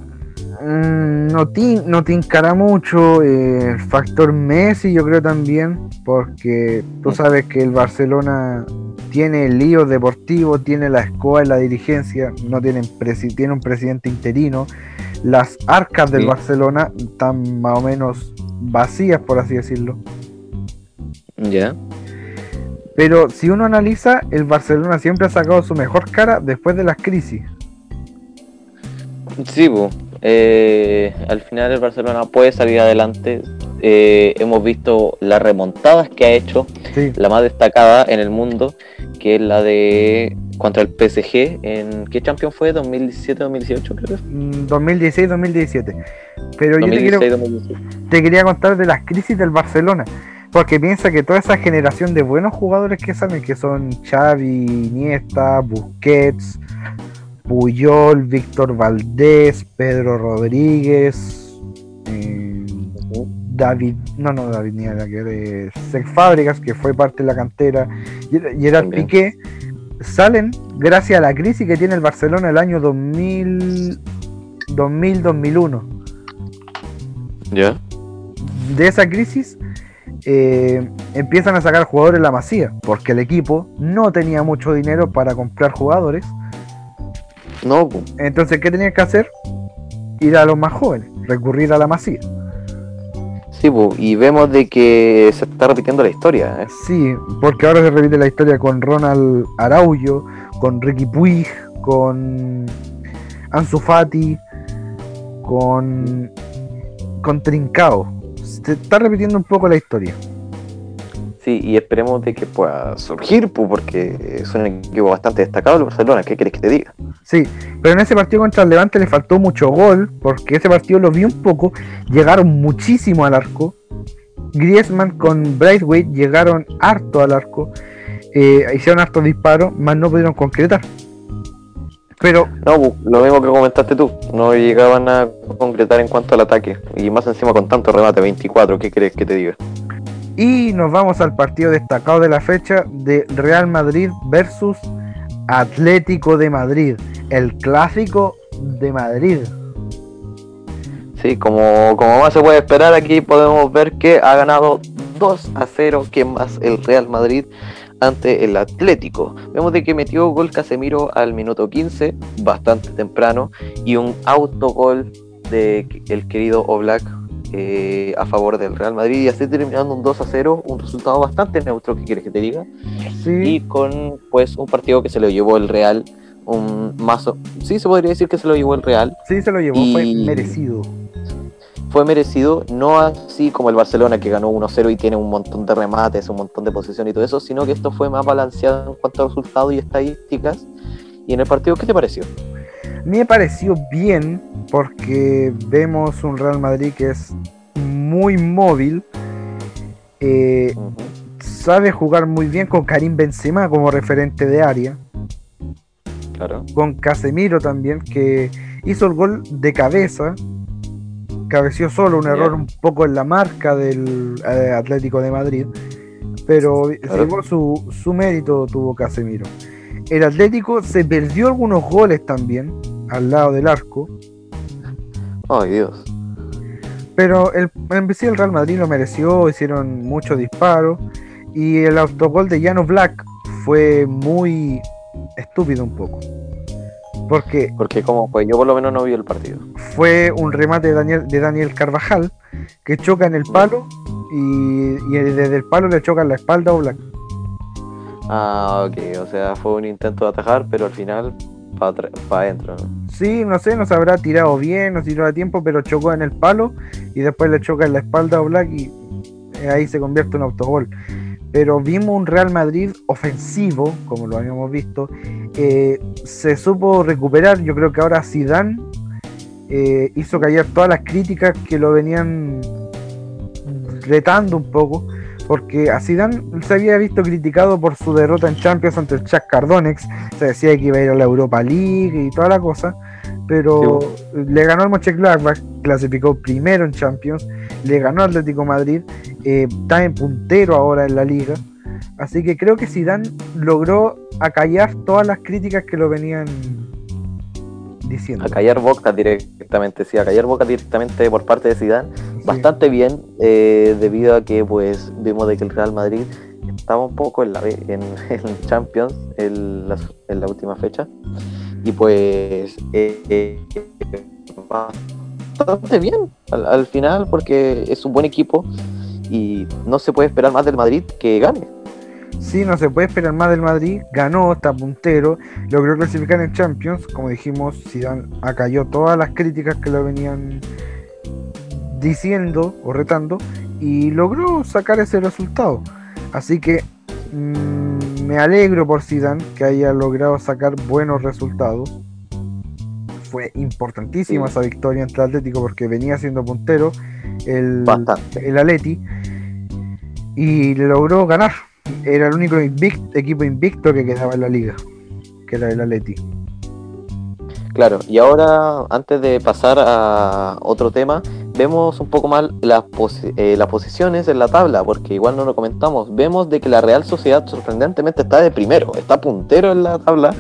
no, te, no te encara mucho eh, el factor Messi, yo creo también, porque tú sabes que el Barcelona tiene el lío deportivo, tiene la escoba y la dirigencia, no tienen tiene un presidente interino, las arcas del Barcelona están más o menos vacías, por así decirlo. Ya. Pero si uno analiza, el Barcelona siempre ha sacado su mejor cara después de las crisis. Sí, eh, al final el Barcelona puede salir adelante. Eh, hemos visto las remontadas que ha hecho, la más destacada en el mundo, que es la de contra el PSG. ¿En qué Champions fue? ¿2017-2018 creo? 2016-2017. Mm, Pero yo te, te quería contar de las crisis del Barcelona. Porque piensa que toda esa generación de buenos jugadores que salen, que son Xavi, Iniesta, Busquets, Puyol, Víctor Valdés, Pedro Rodríguez, eh, David, no, no, David ni era que de Sex Fábricas, que fue parte de la cantera, y era Piqué, salen gracias a la crisis que tiene el Barcelona el año 2000, 2000-2001. ¿Ya? De esa crisis eh, empiezan a sacar jugadores la masía, porque el equipo no tenía mucho dinero para comprar jugadores. No. Entonces, ¿qué tenían que hacer? Ir a los más jóvenes, recurrir a la masía. Sí, y vemos de que se está repitiendo la historia. ¿eh? Sí, porque ahora se repite la historia con Ronald Araujo, con Ricky Puig, con Ansu Fati, con, con Trincao se está repitiendo un poco la historia. Sí, y esperemos de que pueda surgir, porque es un equipo bastante destacado el Barcelona, ¿qué querés que te diga? Sí, pero en ese partido contra el Levante le faltó mucho gol, porque ese partido lo vi un poco, llegaron muchísimo al arco, Griezmann con Brightway llegaron harto al arco, eh, hicieron harto disparos, más no pudieron concretar. Pero. No, lo mismo que comentaste tú. No llegaban a concretar en cuanto al ataque. Y más encima con tanto remate, 24. ¿Qué crees que te diga? Y nos vamos al partido destacado de la fecha de Real Madrid versus Atlético de Madrid. El clásico de Madrid. Sí, como, como más se puede esperar, aquí podemos ver que ha ganado 2 a 0. ¿Quién más? El Real Madrid ante el Atlético. Vemos de que metió gol Casemiro al minuto 15, bastante temprano, y un autogol de el querido Oblak eh, a favor del Real Madrid y así terminando un 2 a 0, un resultado bastante neutro, ¿qué quieres que te diga? Y con pues un partido que se lo llevó el Real, un mazo, sí se podría decir que se lo llevó el Real. Sí, se lo llevó, fue merecido fue merecido, no así como el Barcelona que ganó 1-0 y tiene un montón de remates, un montón de posición y todo eso, sino que esto fue más balanceado en cuanto a resultados y estadísticas. ¿Y en el partido qué te pareció? Me pareció bien porque vemos un Real Madrid que es muy móvil, eh, sabe jugar muy bien con Karim Benzema como referente de área. Claro. Con Casemiro también, que hizo el gol de cabeza cabeció solo, un error un poco en la marca del eh, Atlético de Madrid, pero su, su mérito tuvo Casemiro. El Atlético se perdió algunos goles también al lado del arco. Ay Dios. Pero el, en el Real Madrid lo mereció, hicieron muchos disparos. Y el autogol de Jano Black fue muy estúpido un poco. Porque, Porque como pues yo por lo menos no vi el partido. Fue un remate de Daniel, de Daniel Carvajal que choca en el palo y, desde el palo le choca en la espalda o Black. Ah, ok, o sea, fue un intento de atajar, pero al final para adentro. ¿no? Sí, no sé, no se habrá tirado bien, no tiró a tiempo, pero chocó en el palo y después le choca en la espalda a Black y ahí se convierte en autogol pero vimos un Real Madrid ofensivo, como lo habíamos visto. Eh, se supo recuperar. Yo creo que ahora Zidane eh, hizo callar todas las críticas que lo venían retando un poco, porque a Zidane se había visto criticado por su derrota en Champions ante el Chuck Cardonex. Se decía que iba a ir a la Europa League y toda la cosa, pero le ganó el Mönchengladbach, clasificó primero en Champions, le ganó Atlético Madrid eh, está en puntero ahora en la liga. Así que creo que Zidane logró acallar todas las críticas que lo venían diciendo. A callar boca directamente, sí, a callar boca directamente por parte de Zidane. Bastante bien, eh, debido a que pues vimos de que el Real Madrid estaba un poco en la en, [laughs] en Champions en la, en la, última fecha. Y pues eh, eh, bastante bien al, al final porque es un buen equipo y no se puede esperar más del Madrid que gane. Sí, no se puede esperar más del Madrid. Ganó, está puntero, logró clasificar en Champions. Como dijimos, Zidane acalló todas las críticas que lo venían diciendo o retando y logró sacar ese resultado. Así que mmm, me alegro por Zidane que haya logrado sacar buenos resultados. Fue importantísima sí. esa victoria ante el Atlético porque venía siendo puntero el, Bastante. el Atleti y logró ganar era el único invicto, equipo invicto que quedaba en la liga, que era el Atleti. Claro, y ahora antes de pasar a otro tema, vemos un poco más las, eh, las posiciones en la tabla, porque igual no lo comentamos. Vemos de que la Real Sociedad sorprendentemente está de primero, está puntero en la tabla.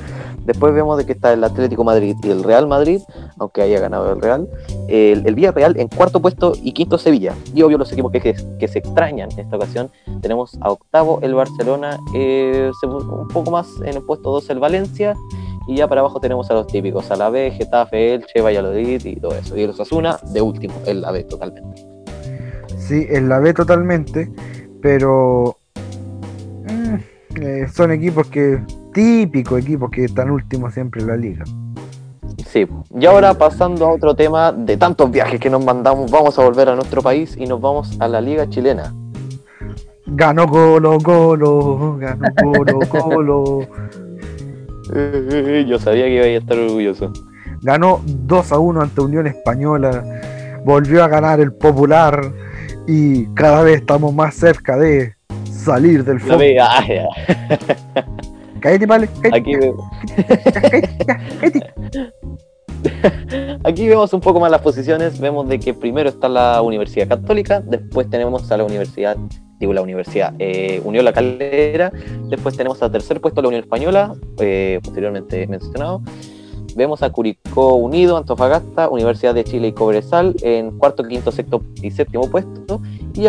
Después vemos de que está el Atlético Madrid y el Real Madrid, aunque haya ganado el Real. El, Villarreal en cuarto puesto y quinto Sevilla. Y obvio los equipos que, se extrañan en esta ocasión. Tenemos a octavo el Barcelona, eh, un poco más en el puesto 2 el Valencia. Y ya para abajo tenemos a los típicos, a la B, Getafe, Elche, Valladolid y todo eso. Y el Osasuna de último, el la B totalmente. Sí, el la B totalmente, pero eh, son equipos que típicos equipos que están últimos siempre en la liga. Sí, y ahora pasando a otro tema de tantos viajes que nos mandamos, vamos a volver a nuestro país y nos vamos a la liga chilena. Ganó Colo Colo, ganó Colo [laughs] Colo. Yo sabía que iba a estar orgulloso. Ganó 2 a 1 ante Unión Española, volvió a ganar el Popular y cada vez estamos más cerca de salir del fondo. [laughs] Cállate, Aquí, cállate. [laughs] Aquí vemos un poco más las posiciones. Vemos de que primero está la Universidad Católica, después tenemos a la Universidad, digo la Universidad eh, Unión La Calera, después tenemos a tercer puesto la Unión Española, eh, posteriormente mencionado. Vemos a Curicó Unido, Antofagasta, Universidad de Chile y Cobresal en cuarto, quinto, sexto y séptimo puesto.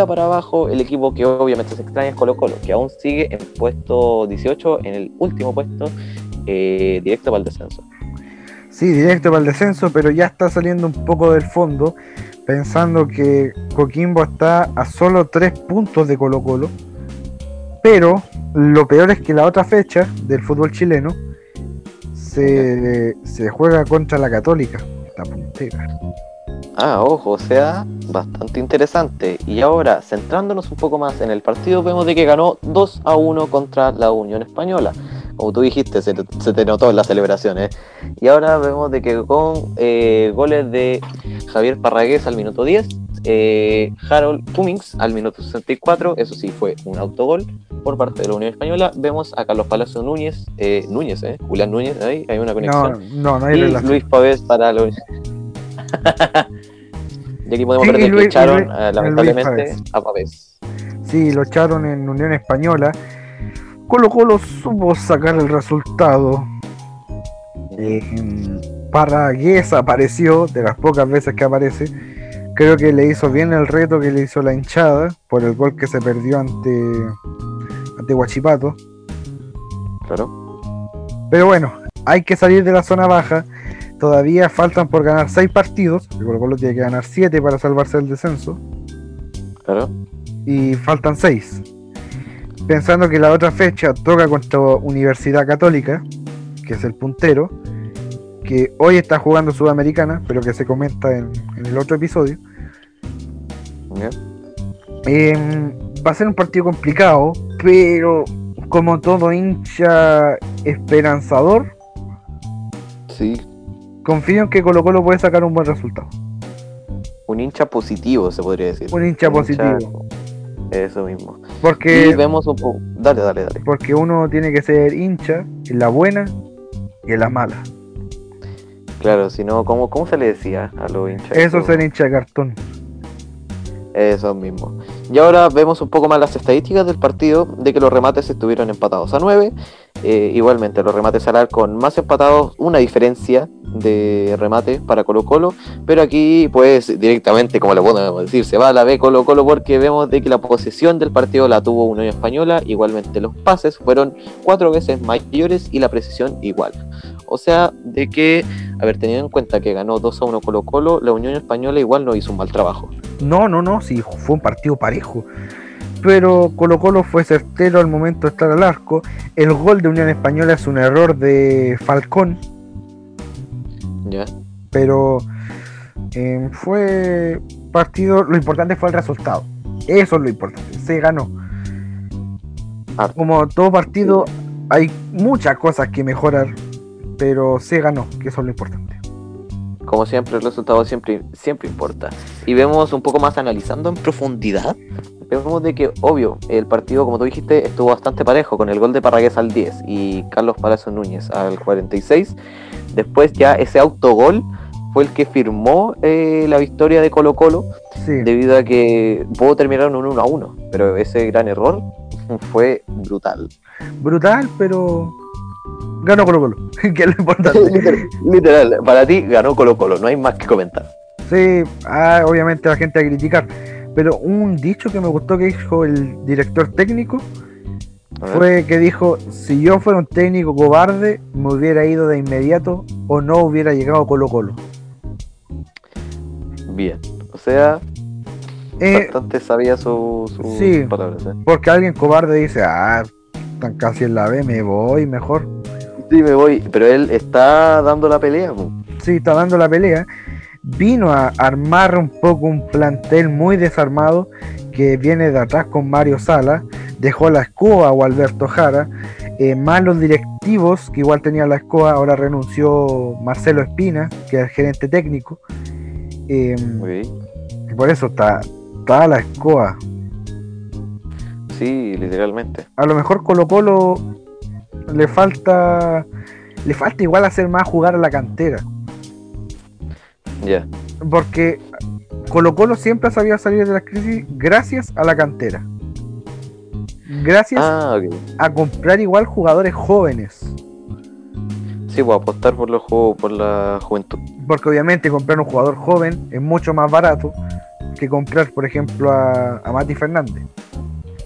Para abajo el equipo que obviamente se extraña es Colo Colo, que aún sigue en puesto 18, en el último puesto, eh, directo para el descenso. Sí, directo para el descenso, pero ya está saliendo un poco del fondo, pensando que Coquimbo está a solo 3 puntos de Colo Colo. Pero lo peor es que la otra fecha del fútbol chileno se, se juega contra la Católica, esta puntera. Ah, ojo, o sea, bastante interesante. Y ahora, centrándonos un poco más en el partido, vemos de que ganó 2 a 1 contra la Unión Española. Como tú dijiste, se, se te notó en las celebraciones. Y ahora vemos de que con eh, goles de Javier Parragués al minuto 10, eh, Harold Cummings al minuto 64, eso sí fue un autogol por parte de la Unión Española. Vemos a Carlos Palacio Núñez, eh, Núñez, eh, Julián Núñez, ahí hay una conexión. No, no, no hay y relación. Luis Pavés para la [laughs] y aquí podemos Sí, ver que echaron eh, lamentablemente a Pavés. Sí, lo echaron en Unión Española. Colo Colo supo sacar el resultado. Eh, apareció, de las pocas veces que aparece. Creo que le hizo bien el reto que le hizo la hinchada por el gol que se perdió ante, ante Huachipato. Claro. Pero bueno, hay que salir de la zona baja. Todavía faltan por ganar 6 partidos. porque Colo Colo tiene que ganar 7 para salvarse del descenso. Claro. y faltan seis. Pensando que la otra fecha toca contra Universidad Católica, que es el puntero, que hoy está jugando Sudamericana, pero que se comenta en, en el otro episodio. Ya. Eh, va a ser un partido complicado, pero como todo hincha esperanzador, Sí, confío en que Colo Colo puede sacar un buen resultado. un hincha positivo se podría decir. Un hincha positivo. Eso mismo. Porque, Y vemos un poco. Dale, dale, dale. porque uno tiene que ser hincha en la buena y en la mala. Claro, si no, ¿cómo, ¿cómo se le decía a los hinchas? Eso es ser hincha de cartón. Eso mismo. Y ahora vemos un poco más las estadísticas del partido, de que los remates estuvieron empatados a 9, Eh, igualmente, los remates al arco con más empatados, una diferencia de remate para Colo Colo, pero aquí pues directamente, como le podemos decir, se va a la B Colo Colo porque vemos de que la posesión del partido la tuvo Unión Española, igualmente los pases fueron cuatro veces mayores y la precisión igual. O sea, de que, a ver, teniendo en cuenta que ganó 2 a 1 Colo Colo, la Unión Española igual no hizo un mal trabajo. No, no, no, sí, fue un partido parejo pero Colo Colo fue certero al momento de estar al arco. El gol de Unión Española es un error de Falcón. Ya. Pero eh, fue partido, lo importante fue el resultado. Eso es lo importante, se ganó. Como todo partido, hay muchas cosas que mejorar, pero se ganó, que eso es lo importante. Como siempre, el resultado siempre, siempre importa. Y vemos un poco más analizando en profundidad vemos de que, obvio, el partido, como tú dijiste, estuvo bastante parejo, con el gol de Parragués al 10 y Carlos Palacio Núñez al 46. Después ya ese autogol fue el que firmó eh, la victoria de Colo Colo, debido a que pudo terminar un 1 a 1, pero ese gran error fue brutal. Brutal, pero ganó Colo Colo, [laughs] que es lo importante. [laughs] Literal, para ti ganó Colo Colo, no hay más que comentar. Sí, ah, obviamente la gente a criticar pero un dicho que me gustó que dijo el director técnico fue que dijo, si yo fuera un técnico cobarde, me hubiera ido de inmediato o no hubiera llegado Colo Colo. Bien, o sea, eh, bastante sabía sus sí, palabras. ¿eh? Porque alguien cobarde dice, ah, están casi en la B, me voy mejor. Sí, me voy, pero él está dando la pelea. Sí, está dando la pelea vino a armar un poco un plantel muy desarmado que viene de atrás con Mario Sala, dejó la escoba a Alberto Jara, eh, más los directivos que igual tenía la escoba, ahora renunció Marcelo Espina, que es el gerente técnico. Eh, y por eso está, está la escoba. Sí, literalmente. A lo mejor Colo Colo le falta le falta igual hacer más jugar a la cantera. Porque Colo Colo siempre ha sabido salir de la crisis gracias a la cantera. Gracias ah, a comprar igual jugadores jóvenes. Sí, pues apostar por, los por la juventud. Porque obviamente comprar un jugador joven es mucho más barato que comprar, por ejemplo, a, a Mati Fernández.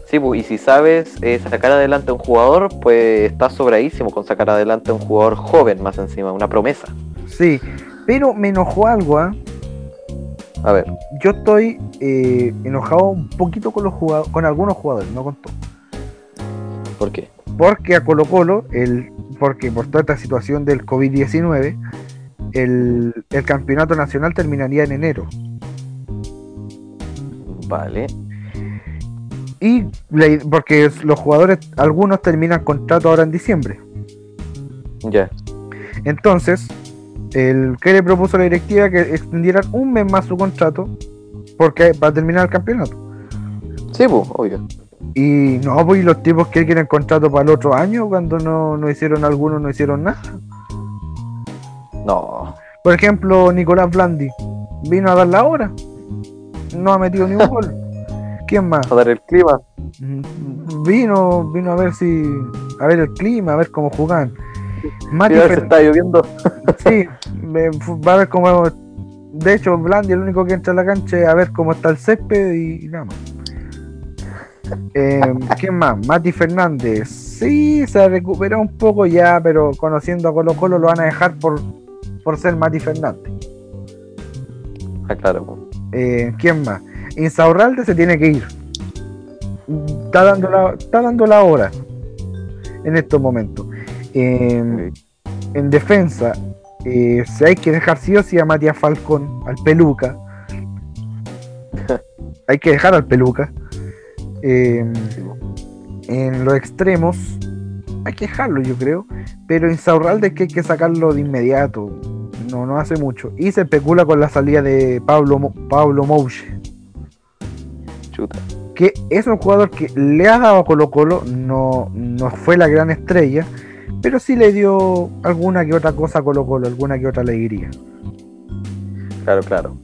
Sí, pues, y si sabes eh, sacar adelante a un jugador, pues estás sobradísimo con sacar adelante a un jugador joven más encima, una promesa. Sí, pero me enojó algo, ¿ah? A ver. Yo estoy eh, enojado un poquito con los jugadores, con algunos jugadores, no con todos. ¿Por qué? Porque a Colo Colo, el, porque por toda esta situación del COVID-19, el, el campeonato nacional terminaría en enero. Vale. Y porque los jugadores, algunos terminan contrato ahora en diciembre. Ya. Entonces, el que le propuso la directiva que extendieran un mes más su contrato porque para terminar el campeonato. Sí, pues, obvio. Y no, pues los tipos que quieren contrato para el otro año cuando no, no hicieron algunos, no hicieron nada. No. Por ejemplo, Nicolás Blandi vino a dar la hora. No ha metido ni un [laughs] gol. ¿Quién más? A dar el clima. Vino, vino a ver si. a ver el clima, a ver cómo jugan. Mati se está lloviendo. [laughs] sí, va a ver cómo. De hecho, Blandi es el único que entra a la cancha a ver cómo está el césped y, nada más. [laughs] Eh, ¿Quién más? Mati Fernández. Sí, se recuperó un poco ya, pero conociendo a Colo Colo lo van a dejar por, por ser Mati Fernández. Ah, claro. Eh, ¿Quién más? Insaurralde se tiene que ir. Está dando la, está dando la hora en estos momentos. En, defensa, eh, si hay que dejar sí o sí a Matías Falcón, al Peluca. [laughs] hay que dejar al Peluca. Em, en los extremos, hay que dejarlo, yo creo. Pero en Saurralde que hay que sacarlo de inmediato. No, no hace mucho. Y se especula con la salida de Pablo, Pablo Mouche. Chuta. Que es un jugador que le ha dado a Colo Colo, no, no fue la gran estrella, pero sí le dio alguna que otra cosa a Colo Colo, alguna que otra alegría. Claro, claro.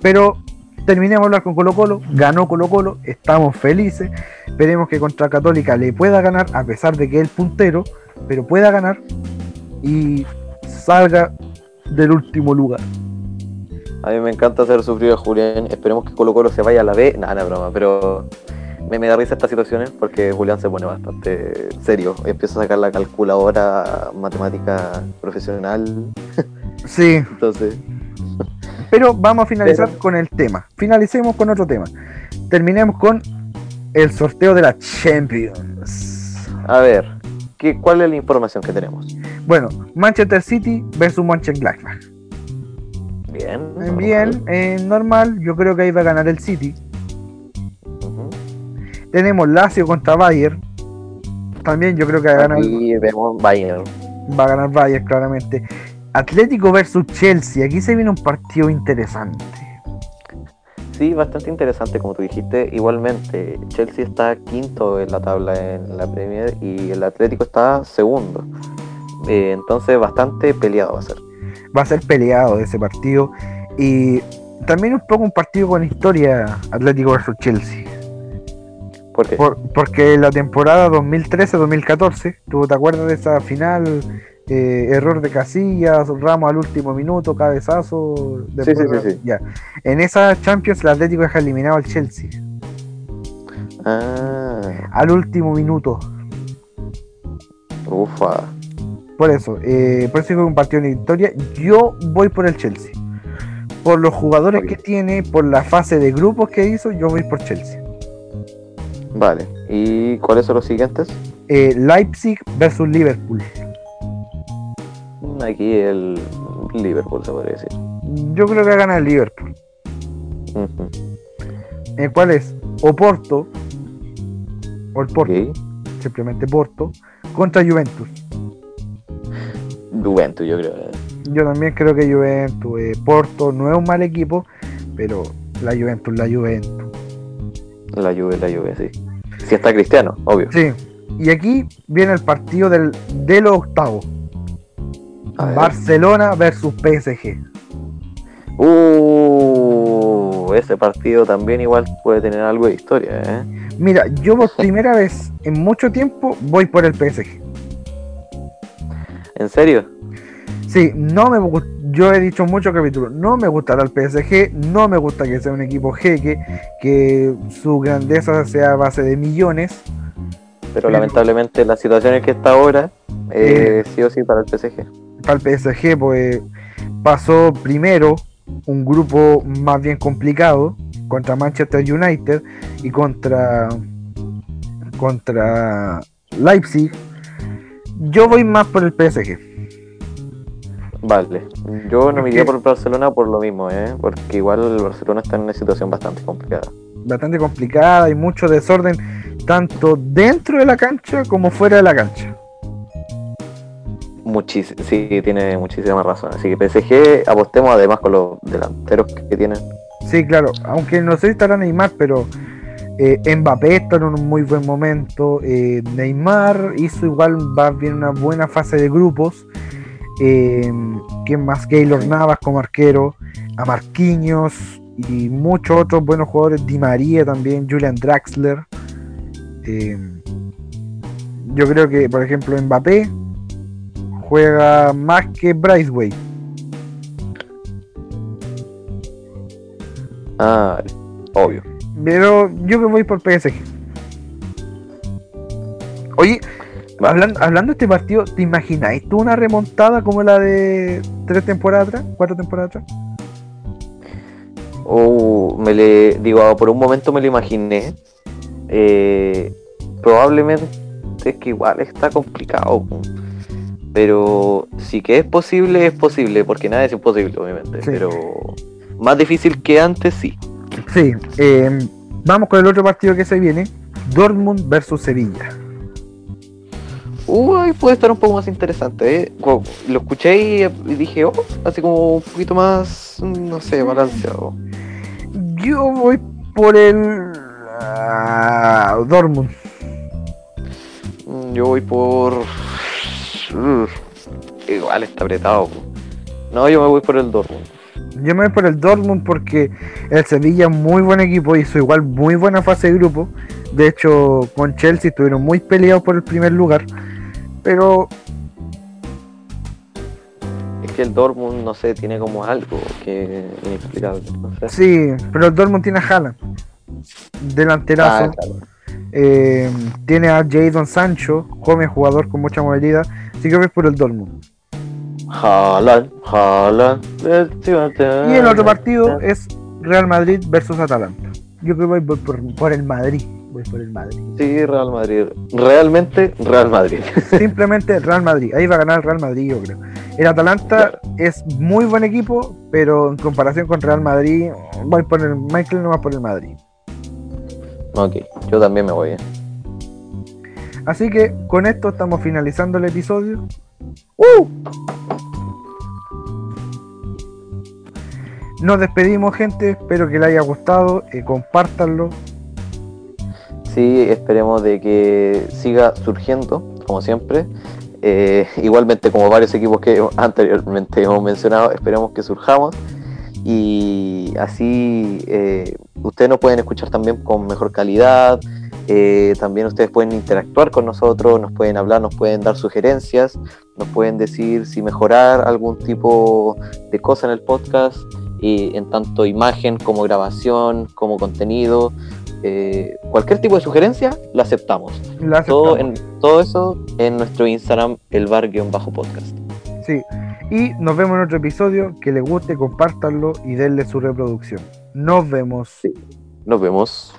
Pero terminemos de hablar con Colo Colo, ganó Colo Colo, estamos felices, esperemos que contra Católica le pueda ganar, a pesar de que es el puntero, pero pueda ganar y salga del último lugar. A mí me encanta hacer sufrir a Julián, esperemos que Colo Colo se vaya a la B, nada, no, broma, pero me, me, da risa estas situaciones porque Julián se pone bastante serio, empieza a sacar la calculadora matemática profesional. [laughs] Sí. Entonces... Pero vamos a finalizar con el tema. Finalicemos con otro tema. Terminemos con el sorteo de la Champions. A ver, ¿qué, ¿cuál es la información que tenemos? Bueno, Manchester City versus Mönchengladbach. Bien. Normal. Bien, eh, normal. Yo creo que ahí va a ganar el City. Uh -huh. Tenemos Lazio contra Bayern. También yo creo que va a ganar. Y vemos Bayern. Va a ganar Bayern, claramente. Atlético versus Chelsea. Aquí se viene un partido interesante. Sí, bastante interesante, como tú dijiste. Igualmente, Chelsea está quinto en la tabla en la Premier y el Atlético está segundo. Eh, entonces, bastante peleado va a ser. Va a ser peleado ese partido. Y también un poco un partido con historia Atlético versus Chelsea. ¿Por qué? Por, porque la temporada 2013-2014, ¿tú te acuerdas de esa final? Eh, error de Casillas, Ramos al último minuto, cabezazo. Sí, sí, sí, sí, Ya. En esa Champions el Atlético deja eliminado al Chelsea. Ah. Al último minuto. Ufa. Por eso, eh, por eso digo un partido de victoria. Yo voy por el Chelsea. Por los jugadores que tiene, por la fase de grupos que hizo, yo voy por Chelsea. Vale. ¿Y cuáles son los siguientes? Eh, Leipzig versus Liverpool. Aquí el Liverpool se podría decir. Yo creo que gana el Liverpool. Ujú. ¿El cuál es? Oporto. O el Porto. Simplemente Porto. Contra Juventus. Juventus, yo creo. Yo también creo que Juventus. eh, Porto no es un mal equipo. Pero la Juventus, la Juventus. La Juve, la Juve, sí. Si está Cristiano, obvio. Sí. Y aquí viene el partido del, de los octavos. Barcelona versus PSG. Uh, ese partido también igual puede tener algo de historia, ¿eh? Mira, yo por primera vez en mucho tiempo voy por el PSG. ¿En serio? Sí, no me yo he dicho en muchos capítulos, no me gustará el PSG, no me gusta que sea un equipo jeque, que su grandeza sea a base de millones. Pero Pero- lamentablemente la situación en que está ahora, eh, sí o sí para el PSG. Para el PSG, pues pasó primero un grupo más bien complicado contra Manchester United y contra contra Leipzig. Yo voy más por el PSG. Vale, yo no me iría por Barcelona por lo mismo, ¿eh? Porque igual el Barcelona está en una situación bastante complicada. Bastante complicada, hay mucho desorden tanto dentro de la cancha como fuera de la cancha. Muchis sí, tiene muchísima razón. Así que PSG apostemos además con los delanteros que tienen. Sí, claro, aunque no sé si estará Neymar, pero eh, Mbappé está en un muy buen momento. eh, Neymar hizo igual va bien una buena fase de grupos. Eh, ¿Quién más? Keylor Navas como arquero, a Marquinhos y muchos otros buenos jugadores. Di María también, Julian Draxler. Eh, yo creo que, por ejemplo, Mbappé juega más que Briceway. Ah, obvio. Pero yo que voy por PSG. Oye, hablando, hablando de este partido, ¿te imagináis tú una remontada como la de tres temporadas atrás? ¿Cuatro temporadas atrás? Uh, me le digo, por un momento me lo imaginé. Eh, probablemente es que igual está complicado. Pero sí que es posible, es posible, porque nada es imposible, obviamente. Sí. Pero más difícil que antes, sí. Sí, eh, vamos con el otro partido que se viene. Dortmund versus Sevilla. Uy, puede estar un poco más interesante, ¿eh? Lo escuché y, dije, oh, así como un poquito más, no sé, balanceado. Yo voy por el ah, Dortmund. Mm, Yo voy por... Uf, igual está apretado. No, yo me voy por el Dortmund. Yo me voy por el Dortmund porque el Sevilla es muy buen equipo, hizo igual muy buena fase de grupo. De hecho, con Chelsea estuvieron muy peleados por el primer lugar. Pero Es que el Dortmund, no sé, tiene como algo que inexplicable. No sé. sí, pero el Dortmund tiene a Haaland, delanterazo. Ah, claro. Eh, tiene a Jadon Sancho, joven jugador con mucha movilidad. Así que voy por el Dortmund. Haaland, Haaland. Y el otro partido es Real Madrid versus Atalanta. Yo creo que voy por, el Madrid. Voy por el Madrid. Sí, Real Madrid. Realmente Real Madrid. [laughs] Simplemente Real Madrid. Ahí va a ganar Real Madrid, yo creo. El Atalanta es muy buen equipo, pero en comparación con Real Madrid, voy por el Michael no va por el Madrid. ok, yo también me voy. eh. Así que con esto estamos finalizando el episodio. Nos despedimos, gente. Espero que les haya gustado. eh, compártanlo. Sí, esperemos de que siga surgiendo, como siempre. Eh, igualmente, como varios equipos que [laughs] anteriormente hemos mencionado, esperemos que surjamos. Y así eh, ustedes nos pueden escuchar también con mejor calidad. Eh, también ustedes pueden interactuar con nosotros, nos pueden hablar, nos pueden dar sugerencias, nos pueden decir si mejorar algún tipo de cosa en el podcast, y en tanto imagen como grabación, como contenido. Eh, cualquier tipo de sugerencia la aceptamos. La Todo, aceptamos. en, todo eso en nuestro Instagram, el bar-podcast. Sí. Y nos vemos en otro episodio. Que les guste, compártanlo y denle su reproducción. Nos vemos. Nos vemos.